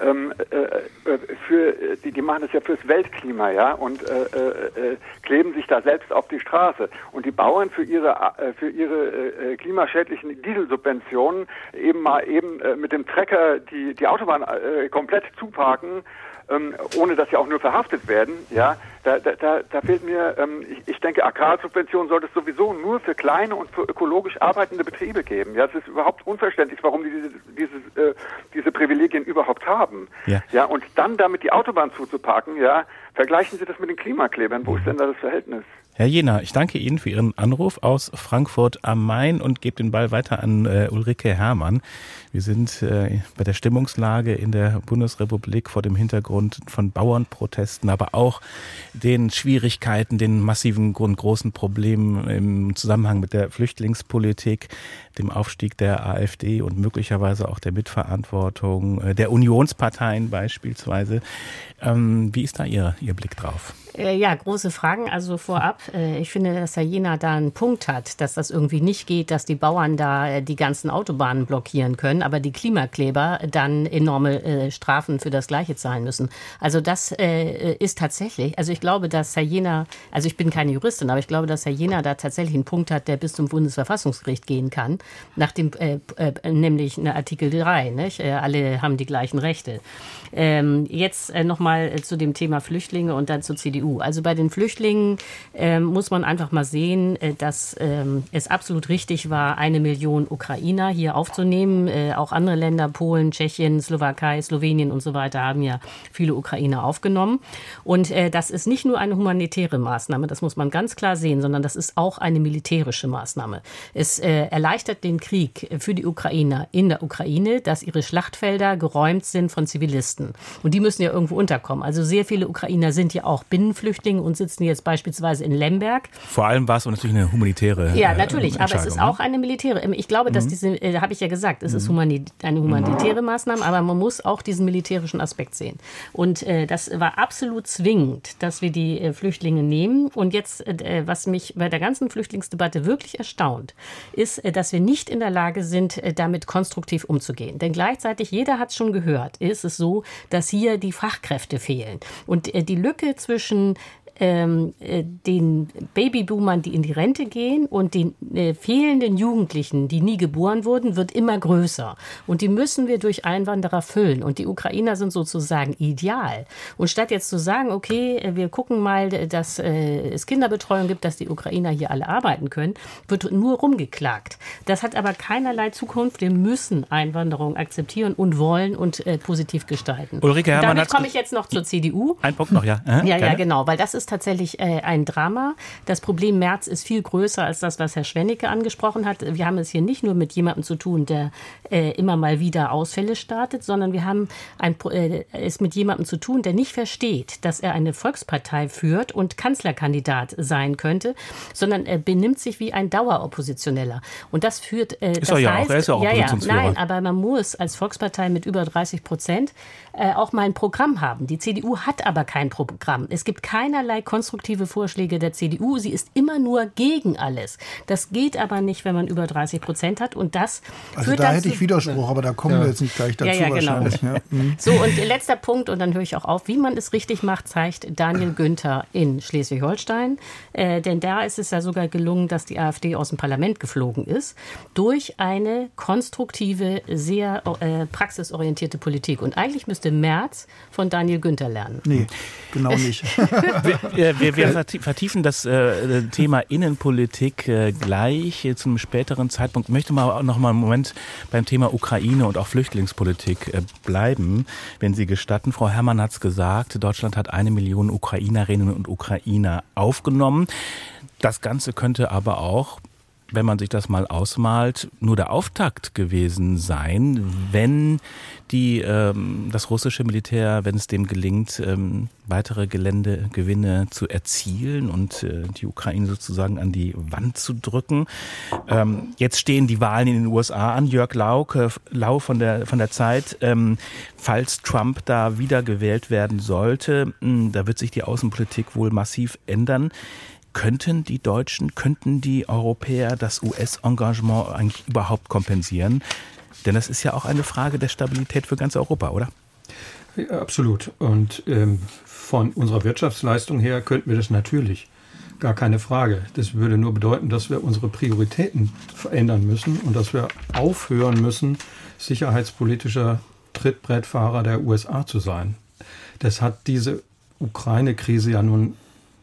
ähm, äh, äh, für die, die machen das ja fürs Weltklima, ja, und äh, äh, äh, kleben sich da selbst auf die Straße. Und die Bauern für ihre äh, für ihre äh, klimaschädlichen Dieselsubventionen eben mal eben mit dem Trecker die die Autobahn komplett zuparken ähm, ohne dass sie auch nur verhaftet werden, ja, da, da, da, da fehlt mir, ähm, ich, ich denke, Agrarsubventionen sollte es sowieso nur für kleine und für ökologisch arbeitende Betriebe geben. Ja, es ist überhaupt unverständlich, warum die diese, diese, äh, diese Privilegien überhaupt haben. Ja. ja, und dann damit die Autobahn zuzupacken, ja, vergleichen Sie das mit den Klimaklebern. Wo ist denn da das Verhältnis? Herr Jena, ich danke Ihnen für Ihren Anruf aus Frankfurt am Main und gebe den Ball weiter an äh, Ulrike Herrmann. Wir sind äh, bei der Stimmungslage in der Bundesrepublik vor dem Hintergrund von Bauernprotesten, aber auch den Schwierigkeiten, den massiven und großen Problemen im Zusammenhang mit der Flüchtlingspolitik, dem Aufstieg der AfD und möglicherweise auch der Mitverantwortung äh, der Unionsparteien beispielsweise. Ähm, wie ist da Ihr, Ihr Blick drauf? Äh, ja, große Fragen. Also vorab, äh, ich finde, dass Herr Jena da einen Punkt hat, dass das irgendwie nicht geht, dass die Bauern da äh, die ganzen Autobahnen blockieren können, aber die Klimakleber dann enorme Strafen für das Gleiche zahlen müssen. Also das ist tatsächlich, also ich glaube, dass Herr Jena, also ich bin keine Juristin, aber ich glaube, dass Herr Jena da tatsächlich einen Punkt hat, der bis zum Bundesverfassungsgericht gehen kann, nach dem, äh, äh, nämlich Artikel 3, nicht? alle haben die gleichen Rechte. Ähm, jetzt äh, nochmal zu dem Thema Flüchtlinge und dann zur CDU CDU. Also bei den Flüchtlingen äh, muss man einfach mal sehen, äh, dass ähm, es absolut richtig war, eine Million Ukrainer hier aufzunehmen. Äh, auch andere Länder, Polen, Tschechien, Slowakei, Slowenien und so weiter, haben ja viele Ukrainer aufgenommen. Und äh, das ist nicht nur eine humanitäre Maßnahme, das muss man ganz klar sehen, sondern das ist auch eine militärische Maßnahme. Es äh, erleichtert den Krieg für die Ukrainer in der Ukraine, dass ihre Schlachtfelder geräumt sind von Zivilisten. Und die müssen ja irgendwo unterkommen. Also sehr viele Ukrainer sind ja auch Binnenflüchtlinge und sitzen jetzt beispielsweise in Lemberg. Vor allem war es natürlich eine humanitäre. Ja, natürlich, aber es ist auch eine militäre. Ich glaube, dass mhm. diese, äh, habe ich ja gesagt, es ist mhm. humani eine humanitäre Maßnahme, aber man muss auch diesen militärischen Aspekt sehen. Und äh, das war absolut zwingend, dass wir die äh, Flüchtlinge nehmen. Und jetzt, äh, was mich bei der ganzen Flüchtlingsdebatte wirklich erstaunt, ist, äh, dass wir nicht in der Lage sind, äh, damit konstruktiv umzugehen. Denn gleichzeitig, jeder hat es schon gehört, ist es so, dass hier die Fachkräfte fehlen. Und die Lücke zwischen in ähm, äh, den Babyboomern, die in die Rente gehen und den äh, fehlenden Jugendlichen, die nie geboren wurden, wird immer größer. Und die müssen wir durch Einwanderer füllen. Und die Ukrainer sind sozusagen ideal. Und statt jetzt zu sagen, okay, äh, wir gucken mal, dass äh, es Kinderbetreuung gibt, dass die Ukrainer hier alle arbeiten können, wird nur rumgeklagt. Das hat aber keinerlei Zukunft. Wir müssen Einwanderung akzeptieren und wollen und äh, positiv gestalten. Ulrike Herrmann Damit komme ich jetzt noch zur CDU. Ein Punkt noch, ja. Äh, ja, ja, genau, weil das ist ist tatsächlich äh, ein Drama. Das Problem März ist viel größer als das, was Herr Schwennecke angesprochen hat. Wir haben es hier nicht nur mit jemandem zu tun, der äh, immer mal wieder Ausfälle startet, sondern wir haben ein, äh, es mit jemandem zu tun, der nicht versteht, dass er eine Volkspartei führt und Kanzlerkandidat sein könnte, sondern er benimmt sich wie ein Daueroppositioneller. Und das führt. Äh, ist das er ja heißt, auch. Er ist ja auch ja, ja, Nein, aber man muss als Volkspartei mit über 30 Prozent äh, auch mal ein Programm haben. Die CDU hat aber kein Programm. Es gibt keinerlei konstruktive Vorschläge der CDU. Sie ist immer nur gegen alles. Das geht aber nicht, wenn man über 30 Prozent hat. Und das also da hätte ich Widerspruch, aber da kommen ja. wir jetzt nicht gleich dazu ja, ja, genau. wahrscheinlich. Ja. (laughs) Mhm. So, und letzter Punkt, und dann höre ich auch auf, wie man es richtig macht, zeigt Daniel Günther in Schleswig-Holstein. Äh, denn da ist es ja sogar gelungen, dass die AfD aus dem Parlament geflogen ist, durch eine konstruktive, sehr äh, praxisorientierte Politik. Und eigentlich müsste Merz von Daniel Günther lernen. Nee, genau nicht. (laughs) wir, wir, wir, vertiefen das äh, Thema Innenpolitik äh, gleich äh, zum späteren Zeitpunkt. Ich möchte mal noch mal einen Moment beim Thema Ukraine und auch Flüchtlingspolitik äh, bleiben, wenn Sie gestatten. Frau Herrmann hat es gesagt, Deutschland hat eine Million Ukrainerinnen und Ukrainer aufgenommen. Das Ganze könnte aber auch wenn man sich das mal ausmalt, nur der Auftakt gewesen sein, wenn die, ähm, das russische Militär, wenn es dem gelingt, ähm, weitere Geländegewinne zu erzielen und äh, die Ukraine sozusagen an die Wand zu drücken. Ähm, jetzt stehen die Wahlen in den USA an. Jörg Lauke, Lau von der, von der Zeit, ähm, falls Trump da wieder gewählt werden sollte, mh, hm, da wird sich die Außenpolitik wohl massiv ändern. Könnten die Deutschen, könnten die Europäer das US-Engagement eigentlich überhaupt kompensieren? Denn das ist ja auch eine Frage der Stabilität für ganz Europa, oder? Ja, absolut. Und ähm, von unserer Wirtschaftsleistung her könnten wir das natürlich. Gar keine Frage. Das würde nur bedeuten, dass wir unsere Prioritäten verändern müssen und dass wir aufhören müssen, sicherheitspolitischer Trittbrettfahrer der USA zu sein. Das hat diese Ukraine-Krise ja nun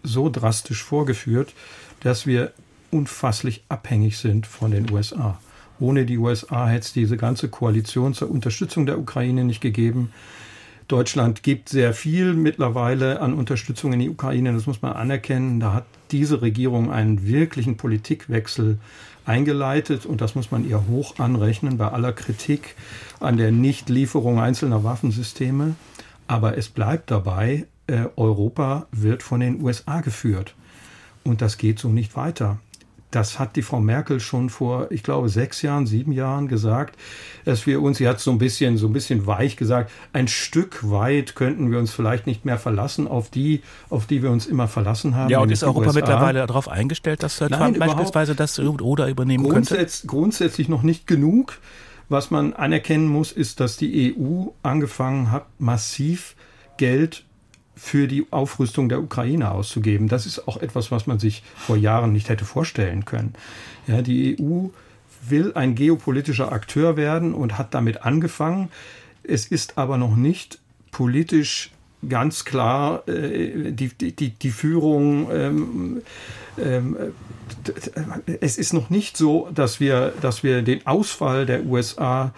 so drastisch vorgeführt, dass wir unfasslich abhängig sind von den USA. Ohne die USA hätte es diese ganze Koalition zur Unterstützung der Ukraine nicht gegeben. Deutschland gibt sehr viel mittlerweile an Unterstützung in die Ukraine, das muss man anerkennen. Da hat diese Regierung einen wirklichen Politikwechsel eingeleitet und das muss man ihr hoch anrechnen bei aller Kritik an der Nichtlieferung einzelner Waffensysteme. Aber es bleibt dabei, äh, Europa wird von den USA geführt. Und das geht so nicht weiter. Das hat die Frau Merkel schon vor, ich glaube, sechs Jahren, sieben Jahren gesagt, dass wir uns, sie hat so ein bisschen, so ein bisschen weich gesagt, ein Stück weit könnten wir uns vielleicht nicht mehr verlassen auf die, auf die wir uns immer verlassen haben. Ja, und ist Europa USA. mittlerweile darauf eingestellt, dass Trump Nein, beispielsweise das oder übernehmen grundsätz könnte? Grundsätzlich noch nicht genug. Was man anerkennen muss, ist, dass die EU angefangen hat, massiv Geld für die Aufrüstung der Ukraine auszugeben. Das ist auch etwas, was man sich vor Jahren nicht hätte vorstellen können. Ja, die EU will ein geopolitischer Akteur werden und hat damit angefangen. Es ist aber noch nicht politisch ganz klar äh, die, die, die Führung. Ähm, ähm, es ist noch nicht so, dass wir, dass wir den Ausfall der USA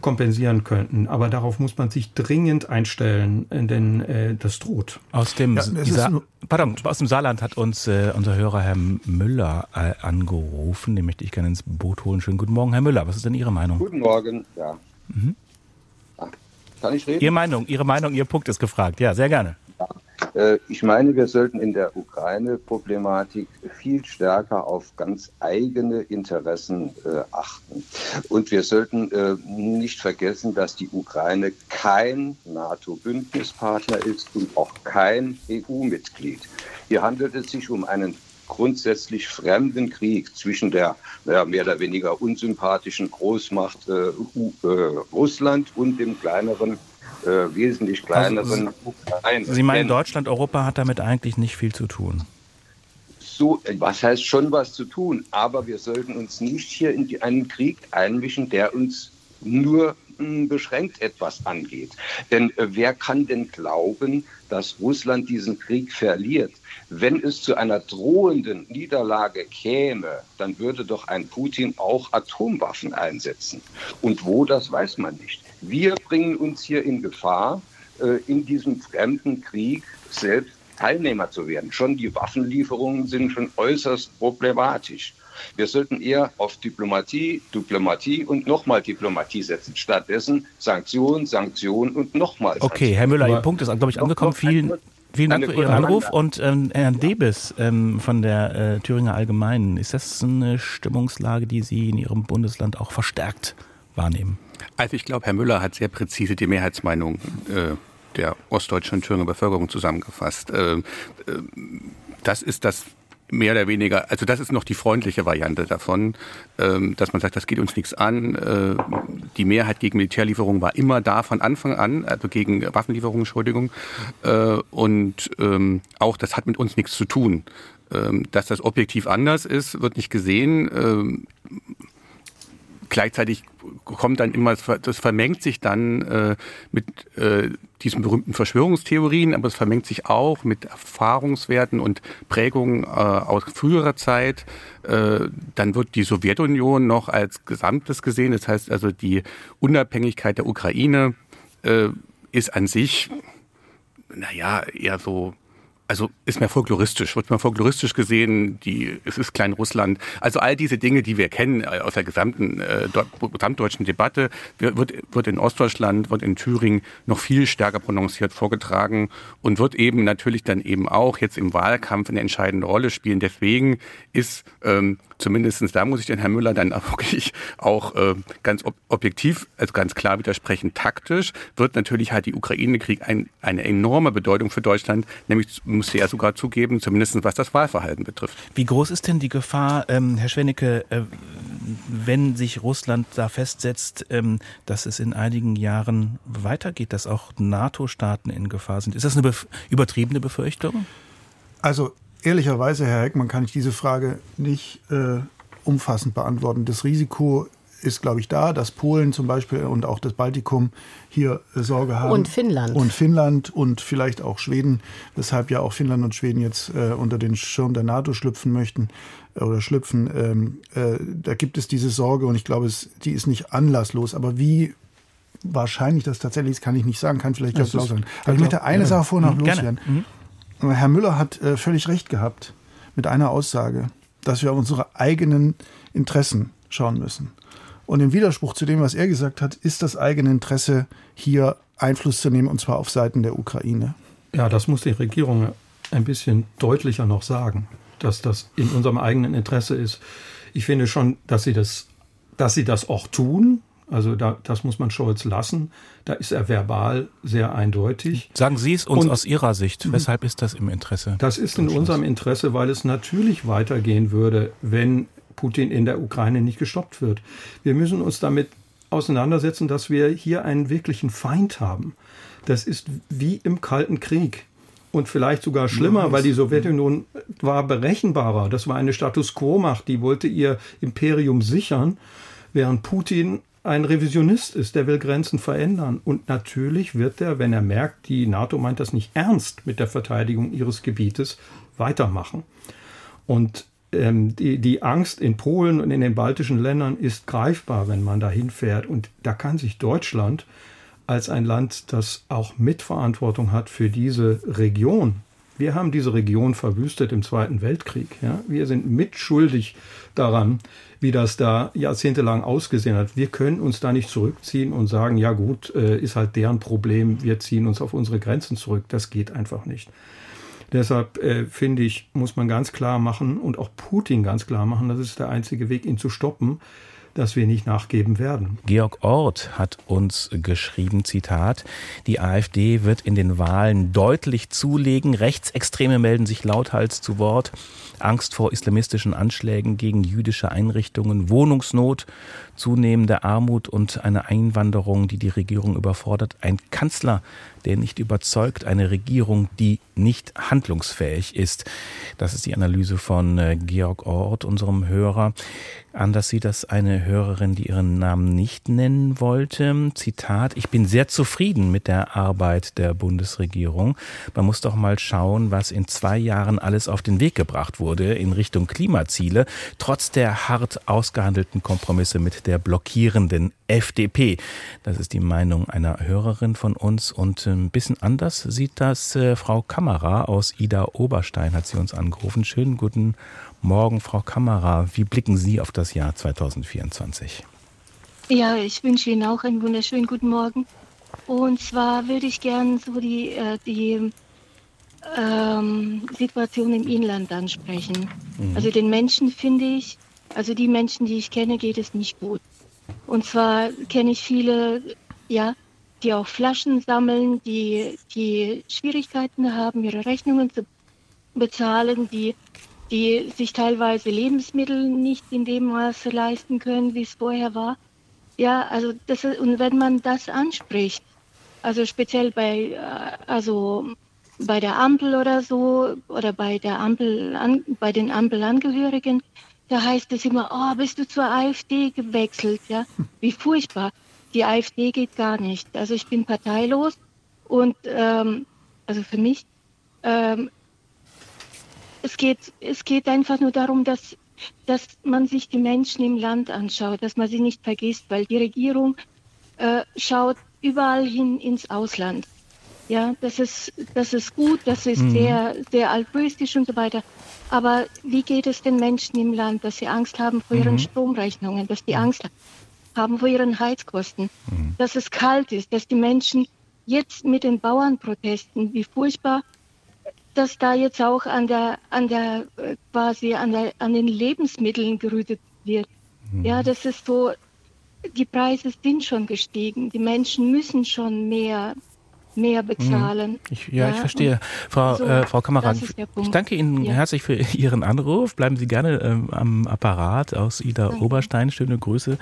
kompensieren könnten. Aber darauf muss man sich dringend einstellen, denn äh, das droht. Aus dem, ja, pardon, aus dem Saarland hat uns äh, unser Hörer Herr Müller äh, angerufen. Den möchte ich gerne ins Boot holen. Schönen guten Morgen, Herr Müller. Was ist denn Ihre Meinung? Guten Morgen, ja. Mhm. Kann ich reden? Ihre Meinung, Ihre Meinung, Ihr Punkt ist gefragt. Ja, sehr gerne. Äh, ich meine, wir sollten in der Ukraine-Problematik viel stärker auf ganz eigene Interessen äh, achten. Und wir sollten äh, nicht vergessen, dass die Ukraine kein NATO-Bündnispartner ist und auch kein EU-Mitglied. Hier handelt es sich um einen grundsätzlich fremden Krieg zwischen der naja, mehr oder weniger unsympathischen Großmacht äh, äh, Russland und dem kleineren äh, wesentlich kleineren also, Ukraine. Sie meinen, Deutschland, Europa hat damit eigentlich nicht viel zu tun? So, was heißt schon was zu tun? Aber wir sollten uns nicht hier in einen Krieg einmischen, der uns nur hm, beschränkt etwas angeht. Denn äh, wer kann denn glauben, dass Russland diesen Krieg verliert? Wenn es zu einer drohenden Niederlage käme, dann würde doch ein Putin auch Atomwaffen einsetzen. Und wo, das weiß man nicht. Wir bringen uns hier in Gefahr, äh, in diesem fremden Krieg selbst Teilnehmer zu werden. Schon die Waffenlieferungen sind schon äußerst problematisch. Wir sollten eher auf Diplomatie, Diplomatie und nochmal Diplomatie setzen. Stattdessen Sanktionen, Sanktionen und nochmal Okay, Herr Müller, Ihr Punkt ist, glaube ich, angekommen. Vielen, vielen Dank für Ihren Anruf. Und ähm, Herrn Debes ähm, von der äh, Thüringer Allgemeinen, ist das eine Stimmungslage, die Sie in Ihrem Bundesland auch verstärkt wahrnehmen? Also ich glaube, Herr Müller hat sehr präzise die Mehrheitsmeinung äh, der ostdeutschen Thüringer Bevölkerung zusammengefasst. Äh, äh, das ist das mehr oder weniger, also das ist noch die freundliche Variante davon, ähm, dass man sagt, das geht uns nichts an. Äh, die Mehrheit gegen Militärlieferungen war immer da von Anfang an, also gegen Waffenlieferungen, Entschuldigung. Äh, und ähm, auch das hat mit uns nichts zu tun. Ähm, dass das objektiv anders ist, wird nicht gesehen gleichzeitig kommt dann immer, das vermengt sich dann äh, mit äh, diesen berühmten Verschwörungstheorien, aber es vermengt sich auch mit Erfahrungswerten und Prägungen äh, aus früherer Zeit. Äh, dann wird die Sowjetunion noch als Gesamtes gesehen. Das heißt also, die Unabhängigkeit der Ukraine äh, ist an sich, naja, eher so also ist mehr folkloristisch, wird mehr folkloristisch gesehen, die, es ist Klein-Russland. Also all diese Dinge, die wir kennen äh, aus der gesamten äh, gesamtdeutschen Debatte, wird, wird in Ostdeutschland, wird in Thüringen noch viel stärker prononciert vorgetragen und wird eben natürlich dann eben auch jetzt im Wahlkampf eine entscheidende Rolle spielen. Deswegen ist ähm, zumindestens da muss ich den Herrn Müller dann auch (laughs) wirklich auch äh, ganz ob objektiv, also ganz klar widersprechen. Taktisch wird natürlich halt die Ukraine-Krieg ein, eine enorme Bedeutung für Deutschland, nämlich musste er sogar zugeben, zumindest was das Wahlverhalten betrifft. Wie groß ist denn die Gefahr, ähm, Herr Schwennecke, äh, wenn sich Russland da festsetzt, ähm, dass es in einigen Jahren weitergeht, dass auch NATO-Staaten in Gefahr sind? Ist das eine bef übertriebene Befürchtung? Also ehrlicherweise, Herr Heckmann, kann ich diese Frage nicht äh, umfassend beantworten. Das Risiko ist, glaube ich, da, dass Polen zum Beispiel und auch das Baltikum hier äh, Sorge haben. Und Finnland. Und Finnland und vielleicht auch Schweden, weshalb ja auch Finnland und Schweden jetzt äh, unter den Schirm der NATO schlüpfen möchten äh, oder schlüpfen. Ähm, äh, da gibt es diese Sorge und ich glaube, es, die ist nicht anlasslos. Aber wie wahrscheinlich das tatsächlich ist, kann ich nicht sagen, kann vielleicht Jörg Blau sagen. Aber ich möchte eine Sache vorher noch loswerden. Mhm. Herr Müller hat äh, völlig recht gehabt mit einer Aussage, dass wir auf unsere eigenen Interessen schauen müssen. Und im Widerspruch zu dem, was er gesagt hat, ist das eigene Interesse, hier Einfluss zu nehmen, und zwar auf Seiten der Ukraine. Ja, das muss die Regierung ein bisschen deutlicher noch sagen, dass das in unserem eigenen Interesse ist. Ich finde schon, dass sie das, dass sie das auch tun, also da, das muss man Scholz lassen. Da ist er verbal sehr eindeutig. Sagen Sie es uns Und, aus Ihrer Sicht. Weshalb ist das im Interesse? Das ist in unserem Interesse, weil es natürlich weitergehen würde, wenn Putin in der Ukraine nicht gestoppt wird. Wir müssen uns damit auseinandersetzen, dass wir hier einen wirklichen Feind haben. Das ist wie im Kalten Krieg. Und vielleicht sogar schlimmer, weil die Sowjetunion war berechenbarer. Das war eine Status Quo-Macht, die wollte ihr Imperium sichern, während Putin ein Revisionist ist, der will Grenzen verändern. Und natürlich wird er, wenn er merkt, die NATO meint das nicht ernst mit der Verteidigung ihres Gebietes, weitermachen. Und ähm, die, die Angst in Polen und in den baltischen Ländern ist greifbar, wenn man da hinfährt. Und da kann sich Deutschland als ein Land, das auch Mitverantwortung hat für diese Region. Wir haben diese Region verwüstet im Zweiten Weltkrieg. Ja? Wir sind mitschuldig daran, wie das da jahrzehntelang ausgesehen hat. Wir können uns da nicht zurückziehen und sagen, ja gut, äh, ist halt deren Problem, wir ziehen uns auf unsere Grenzen zurück. Das geht einfach nicht. Deshalb äh, finde ich, muss man ganz klar machen und auch Putin ganz klar machen, das ist der einzige Weg, ihn zu stoppen, dass wir nicht nachgeben werden. Georg Ort hat uns geschrieben, Zitat, die AfD wird in den Wahlen deutlich zulegen, Rechtsextreme melden sich lauthals zu Wort, Angst vor islamistischen Anschlägen gegen jüdische Einrichtungen, Wohnungsnot, zunehmende Armut und eine Einwanderung, die die Regierung überfordert, ein Kanzler, der nicht überzeugt, eine Regierung, die nicht handlungsfähig ist. Das ist die Analyse von äh, Georg Ort, unserem Hörer. Anders sieht das eine Hörerin, die ihren Namen nicht nennen wollte. Zitat, ich bin sehr zufrieden mit der Arbeit der Bundesregierung. Man muss doch mal schauen, was in zwei Jahren alles auf den Weg gebracht wurde in Richtung Klimaziele, trotz der hart ausgehandelten Kompromisse mit der blockierenden FDP. Das ist die Meinung einer Hörerin von uns und ein bisschen anders sieht das äh, Frau Kammerer aus Ida Oberstein, hat sie uns angerufen. Schönen guten Morgen, Frau Kammerer. Wie blicken Sie auf das Jahr 2024? Ja, ich wünsche Ihnen auch einen wunderschönen guten Morgen. Und zwar würde ich gerne so die, äh, die ähm, Situation im Inland ansprechen. Mhm. Also den Menschen finde ich, also die Menschen, die ich kenne, geht es nicht gut. Und zwar kenne ich viele, ja, die auch Flaschen sammeln, die, die Schwierigkeiten haben, ihre Rechnungen zu bezahlen, die die sich teilweise Lebensmittel nicht in dem Maße leisten können, wie es vorher war. Ja, also das ist, und wenn man das anspricht, also speziell bei, äh, also bei der Ampel oder so oder bei der Ampel, an, bei den Ampelangehörigen, da heißt es immer, oh, bist du zur AfD gewechselt, ja? Wie furchtbar. Die AfD geht gar nicht. Also ich bin parteilos und ähm, also für mich ähm, es geht, es geht einfach nur darum, dass, dass man sich die Menschen im Land anschaut, dass man sie nicht vergisst, weil die Regierung äh, schaut überall hin ins Ausland. Ja, das ist, das ist gut, das ist mhm. sehr, sehr altruistisch und so weiter. Aber wie geht es den Menschen im Land, dass sie Angst haben vor ihren mhm. Stromrechnungen, dass die Angst haben vor ihren Heizkosten, mhm. dass es kalt ist, dass die Menschen jetzt mit den Bauernprotesten, wie furchtbar dass da jetzt auch an der, an der, äh, quasi an der, an den Lebensmitteln gerührt wird. Mhm. Ja, das ist so, die Preise sind schon gestiegen. Die Menschen müssen schon mehr mehr bezahlen. Ich, ja, ja, ich verstehe. Frau, also, äh, Frau Kammerer, ich danke Ihnen ja. herzlich für (laughs) Ihren Anruf. Bleiben Sie gerne ähm, am Apparat aus Ida danke. Oberstein. Schöne Grüße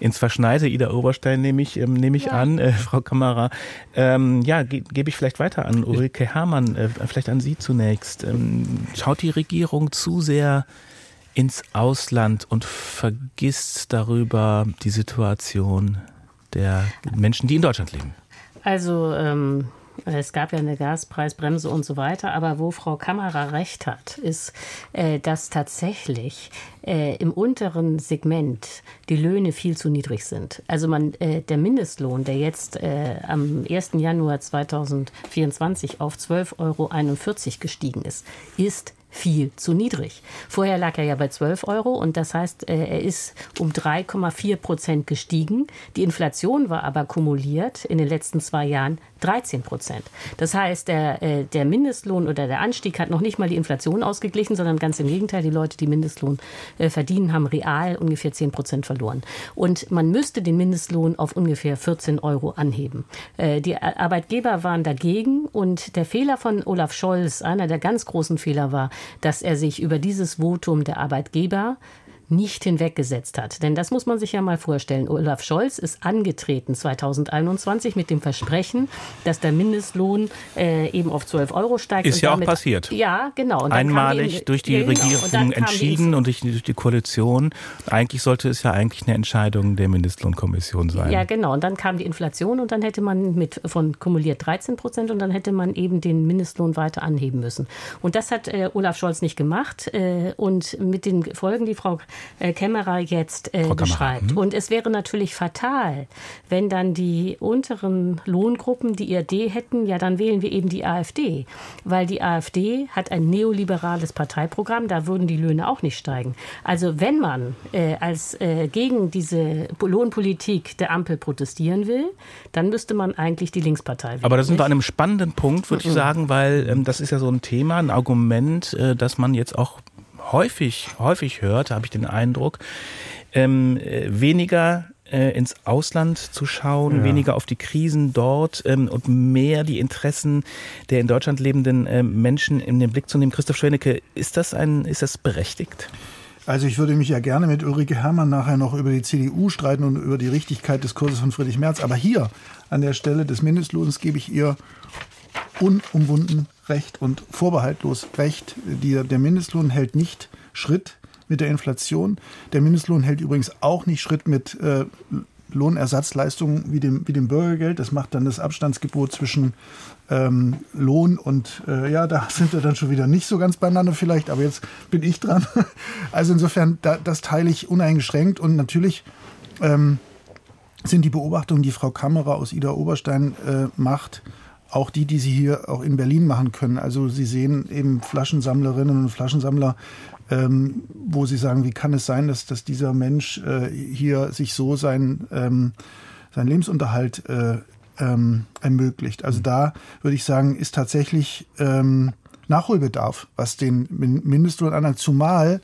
ins verschneite Ida Oberstein, nehme ich, ähm, nehme ich ja. an, äh, Frau Kammerer. Ähm, ja, ge gebe ich vielleicht weiter an Ulrike Herrmann, äh, vielleicht an Sie zunächst. Ähm, schaut die Regierung zu sehr ins Ausland und vergisst darüber die Situation der Menschen, die in Deutschland leben? Also ähm, es gab ja eine Gaspreisbremse und so weiter, aber wo Frau Kammerer recht hat, ist, äh, dass tatsächlich äh, im unteren Segment die Löhne viel zu niedrig sind. Also man, äh, der Mindestlohn, der jetzt äh, am 1. Januar 2024 auf 12,41 Euro gestiegen ist, ist viel zu niedrig. Vorher lag er ja bei 12 Euro und das heißt, äh, er ist um 3,4 Prozent gestiegen. Die Inflation war aber kumuliert in den letzten zwei Jahren 13 Prozent. Das heißt, der, äh, der Mindestlohn oder der Anstieg hat noch nicht mal die Inflation ausgeglichen, sondern ganz im Gegenteil, die Leute, die Mindestlohn äh, verdienen, haben real ungefähr 10 Prozent verloren. Und man müsste den Mindestlohn auf ungefähr 14 Euro anheben. Die Arbeitgeber waren dagegen und der Fehler von Olaf Scholz, einer der ganz großen Fehler war, dass er sich über dieses Votum der Arbeitgeber nicht hinweggesetzt hat. Denn das muss man sich ja mal vorstellen. Olaf Scholz ist angetreten 2021 mit dem Versprechen, dass der Mindestlohn äh, eben auf 12 Euro steigt. Ist ja damit, auch passiert. Ja, genau. Einmalig eben, durch die ja, genau. Regierung und entschieden die und durch die, durch die Koalition. Eigentlich sollte es ja eigentlich eine Entscheidung der Mindestlohnkommission sein. Ja, genau. Und dann kam die Inflation und dann hätte man mit von kumuliert 13 Prozent und dann hätte man eben den Mindestlohn weiter anheben müssen. Und das hat äh, Olaf Scholz nicht gemacht äh, und mit den Folgen, die Frau äh, Kämmerer jetzt äh, beschreibt. Hm. Und es wäre natürlich fatal, wenn dann die unteren Lohngruppen die IRD hätten, ja, dann wählen wir eben die AfD. Weil die AfD hat ein neoliberales Parteiprogramm, da würden die Löhne auch nicht steigen. Also wenn man äh, als äh, gegen diese Lohnpolitik der Ampel protestieren will, dann müsste man eigentlich die Linkspartei wählen. Aber da sind wir an einem spannenden Punkt, würde mhm. ich sagen, weil ähm, das ist ja so ein Thema, ein Argument, äh, das man jetzt auch häufig, häufig hört, habe ich den Eindruck, ähm, äh, weniger äh, ins Ausland zu schauen, ja. weniger auf die Krisen dort ähm, und mehr die Interessen der in Deutschland lebenden äh, Menschen in den Blick zu nehmen. Christoph Schwennecke, ist das ein, ist das berechtigt? Also ich würde mich ja gerne mit Ulrike Herrmann nachher noch über die CDU streiten und über die Richtigkeit des Kurses von Friedrich Merz. Aber hier an der Stelle des Mindestlohns gebe ich ihr unumwunden Recht und vorbehaltlos Recht. Die, der Mindestlohn hält nicht Schritt mit der Inflation. Der Mindestlohn hält übrigens auch nicht Schritt mit äh, Lohnersatzleistungen wie dem, wie dem Bürgergeld. Das macht dann das Abstandsgebot zwischen ähm, Lohn und äh, ja, da sind wir dann schon wieder nicht so ganz beieinander vielleicht, aber jetzt bin ich dran. (laughs) Also insofern, da, das teile ich uneingeschränkt und natürlich ähm, sind die Beobachtungen, die Frau Kammerer aus Ida Oberstein äh, macht, auch die, die sie hier auch in Berlin machen können. Also Sie sehen eben Flaschensammlerinnen und Flaschensammler, ähm, wo sie sagen, wie kann es sein, dass, dass dieser Mensch äh, hier sich so sein, ähm, seinen Lebensunterhalt äh, ähm, ermöglicht. Also da würde ich sagen, ist tatsächlich ähm, Nachholbedarf, was den Mindestlohn anlangt, zumal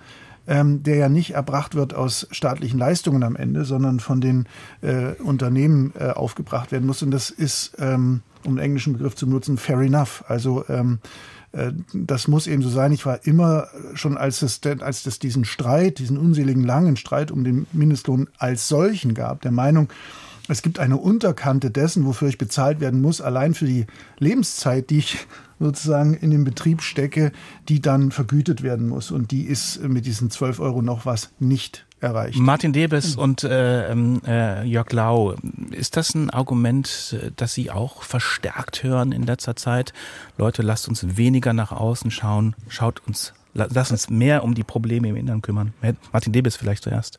ähm, der ja nicht erbracht wird aus staatlichen Leistungen am Ende, sondern von den äh, Unternehmen äh, aufgebracht werden muss. Und das ist ähm, um den englischen Begriff zu benutzen, fair enough. Also ähm, äh, das muss eben so sein. Ich war immer schon, als es, als es diesen Streit, diesen unseligen langen Streit um den Mindestlohn als solchen gab, der Meinung, es gibt eine Unterkante dessen, wofür ich bezahlt werden muss, allein für die Lebenszeit, die ich sozusagen in den Betrieb stecke, die dann vergütet werden muss. Und die ist mit diesen 12 Euro noch was nicht erreicht. Martin Debes mhm. und äh, ähm, äh, Jörg Lau, ist das ein Argument, das Sie auch verstärkt hören in letzter Zeit? Leute, lasst uns weniger nach außen schauen, schaut uns, lasst uns mehr um die Probleme im Innern kümmern. Martin Debes vielleicht zuerst.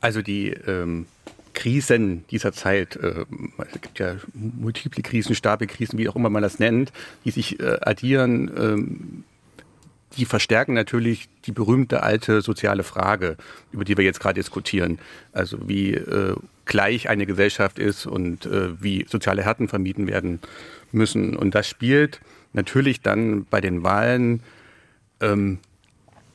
Also die ähm, Krisen dieser Zeit, äh, es gibt ja multiple Krisen, Stapelkrisen, wie auch immer man das nennt, die sich äh, addieren, ähm, die verstärken natürlich die berühmte alte soziale Frage, über die wir jetzt gerade diskutieren. Also wie äh, gleich eine Gesellschaft ist und äh, wie soziale Härten vermieden werden müssen. Und das spielt natürlich dann bei den Wahlen ähm,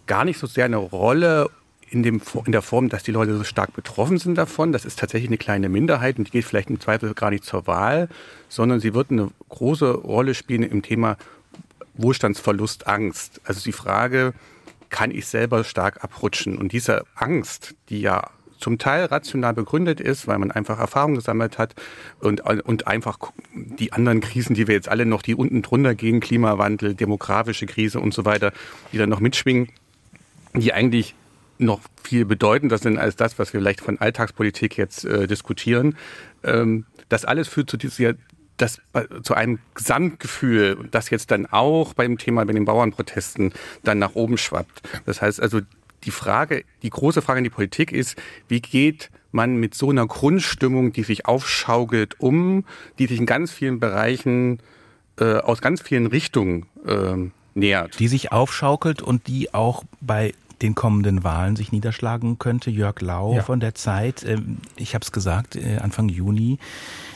gar nicht so sehr eine Rolle in, dem, in der Form, dass die Leute so stark betroffen sind davon. Das ist tatsächlich eine kleine Minderheit und die geht vielleicht im Zweifel gar nicht zur Wahl, sondern sie wird eine große Rolle spielen im Thema Wohlstandsverlust, Angst. Also die Frage, kann ich selber stark abrutschen? Und diese Angst, die ja zum Teil rational begründet ist, weil man einfach Erfahrung gesammelt hat und, und einfach die anderen Krisen, die wir jetzt alle noch, die unten drunter gehen, Klimawandel, demografische Krise und so weiter, die dann noch mitschwingen, die eigentlich noch viel bedeutender sind als das, was wir vielleicht von Alltagspolitik jetzt äh, diskutieren. Ähm, das alles führt zu dieser das zu einem Gesamtgefühl, das jetzt dann auch beim Thema bei den Bauernprotesten dann nach oben schwappt. Das heißt also, die Frage, die große Frage in die Politik ist, wie geht man mit so einer Grundstimmung, die sich aufschaukelt, um, die sich in ganz vielen Bereichen äh, aus ganz vielen Richtungen äh, nähert. Die sich aufschaukelt und die auch bei den kommenden Wahlen sich niederschlagen könnte. Jörg Lau ja. von der Zeit, ähm, ich habe es gesagt, äh, Anfang Juni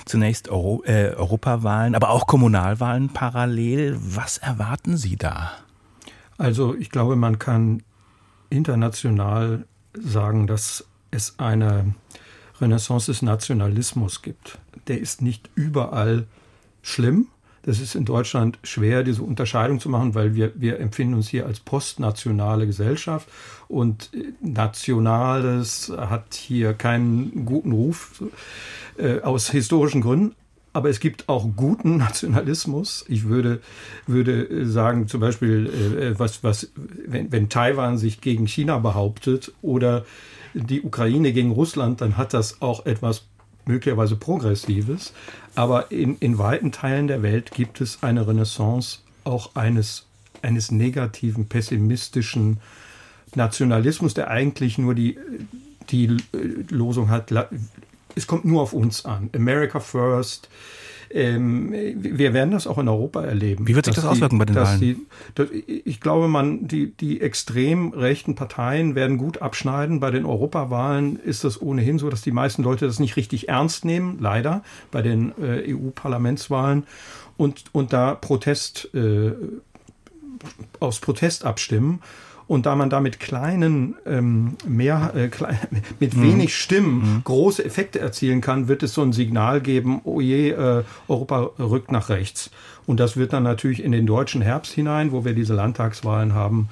zunächst Euro, äh, Europawahlen, aber auch Kommunalwahlen parallel. Was erwarten Sie da? Also ich glaube, man kann international sagen, dass es eine Renaissance des Nationalismus gibt. Der ist nicht überall schlimm, Das ist in Deutschland schwer, diese Unterscheidung zu machen, weil wir, wir empfinden uns hier als postnationale Gesellschaft und Nationales hat hier keinen guten Ruf äh, aus historischen Gründen. Aber es gibt auch guten Nationalismus. Ich würde, würde sagen, zum Beispiel, äh, was, was, wenn, wenn Taiwan sich gegen China behauptet oder die Ukraine gegen Russland, dann hat das auch etwas möglicherweise Progressives. Aber in, in weiten Teilen der Welt gibt es eine Renaissance auch eines, eines negativen, pessimistischen Nationalismus, der eigentlich nur die, die Losung hat, es kommt nur auf uns an. America first. Ähm, wir werden das auch in Europa erleben. Wie wird sich das auswirken bei den Wahlen? Die, dass, ich glaube, man, die, die extrem rechten Parteien werden gut abschneiden. Bei den Europawahlen ist es ohnehin so, dass die meisten Leute das nicht richtig ernst nehmen, leider, bei den äh, EU-Parlamentswahlen und, und da Protest, äh, aus Protest abstimmen. Und da man da mit kleinen, ähm, mehr, äh, klein, (laughs) mit mhm. wenig Stimmen mhm. große Effekte erzielen kann, wird es so ein Signal geben, oh je, äh, Europa rückt nach rechts. Und das wird dann natürlich in den deutschen Herbst hinein, wo wir diese Landtagswahlen haben,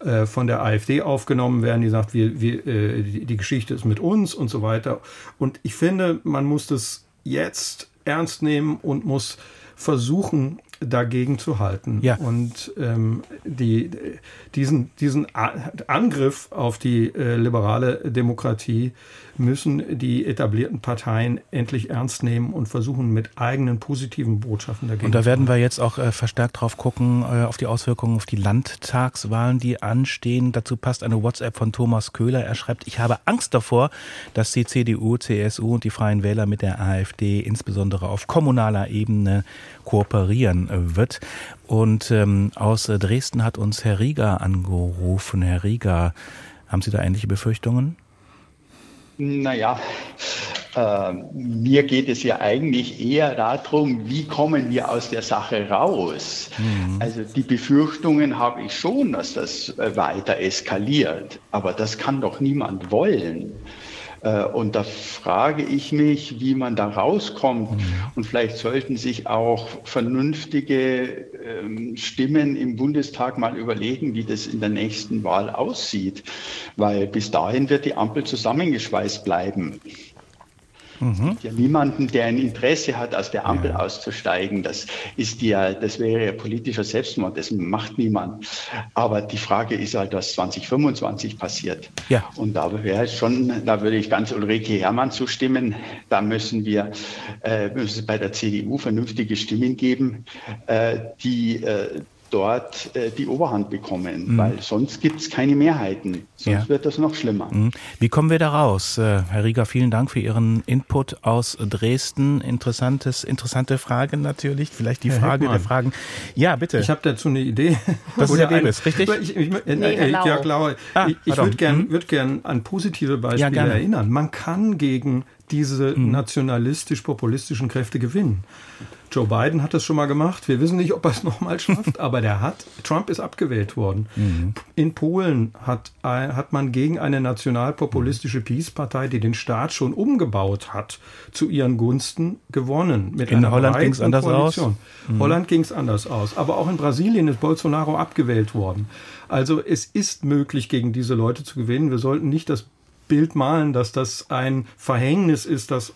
äh, von der AfD aufgenommen werden, die sagt, wir, wir, äh, die, die Geschichte ist mit uns und so weiter. Und ich finde, man muss das jetzt ernst nehmen und muss versuchen, dagegen zu halten. Ja. Und ähm, die, diesen, diesen Angriff auf die äh, liberale Demokratie müssen die etablierten Parteien endlich ernst nehmen und versuchen mit eigenen positiven Botschaften dagegen. Und da werden wir jetzt auch äh, verstärkt drauf gucken, äh, auf die Auswirkungen auf die Landtagswahlen, die anstehen. Dazu passt eine WhatsApp von Thomas Köhler. Er schreibt, ich habe Angst davor, dass die CDU, CSU und die Freien Wähler mit der AfD insbesondere auf kommunaler Ebene kooperieren äh, wird. Und ähm, aus Dresden hat uns Herr Rieger angerufen. Herr Rieger, haben Sie da ähnliche Befürchtungen? Naja, äh, mir geht es ja eigentlich eher darum, wie kommen wir aus der Sache raus. Mhm. Also die Befürchtungen habe ich schon, dass das äh, weiter eskaliert, aber das kann doch niemand wollen. Äh, und da frage ich mich, wie man da rauskommt. Mhm. Und vielleicht sollten sich auch vernünftige ähm, Stimmen im Bundestag mal überlegen, wie das in der nächsten Wahl aussieht. Weil bis dahin wird die Ampel zusammengeschweißt bleiben. Mhm. Ja, niemanden, der ein Interesse hat, aus der Ampel ja. auszusteigen. Das ist ja, das wäre ja politischer Selbstmord. Das macht niemand. Aber die Frage ist halt, was 2025 passiert. Ja. Und da wäre schon, da würde ich ganz Ulrike Herrmann zustimmen. Da müssen wir, äh, müssen es bei der CDU vernünftige Stimmen geben, äh, die äh, dort äh, die Oberhand bekommen, mhm. weil sonst gibt es keine Mehrheiten. Sonst ja. wird das noch schlimmer. Mhm. Wie kommen wir da raus? Äh, Herr Rieger, vielen Dank für Ihren Input aus Dresden. Interessantes, interessante Frage natürlich. Vielleicht die Herr Frage Heckmann. der Fragen. Ja, bitte. Ich habe dazu eine Idee. (laughs) Das ist Herr Davis, richtig? Ich, ich, äh, nee, äh, ja, glaube, ah, ich, ich würde gerne würd gern an positive Beispiele ja, erinnern. Man kann gegen diese mhm. nationalistisch-populistischen Kräfte gewinnen. Joe Biden hat das schon mal gemacht. Wir wissen nicht, ob er es (laughs) nochmal schafft, aber der hat. Trump ist abgewählt worden. Mhm. In Polen hat, hat man gegen eine nationalpopulistische Peace-Partei, die den Staat schon umgebaut hat, zu ihren Gunsten gewonnen. Mit in Holland ging es anders Koalition. aus. Mhm. Holland ging es anders aus. Aber auch in Brasilien ist Bolsonaro abgewählt worden. Also es ist möglich, gegen diese Leute zu gewinnen. Wir sollten nicht das Bild malen, dass das ein Verhängnis ist, das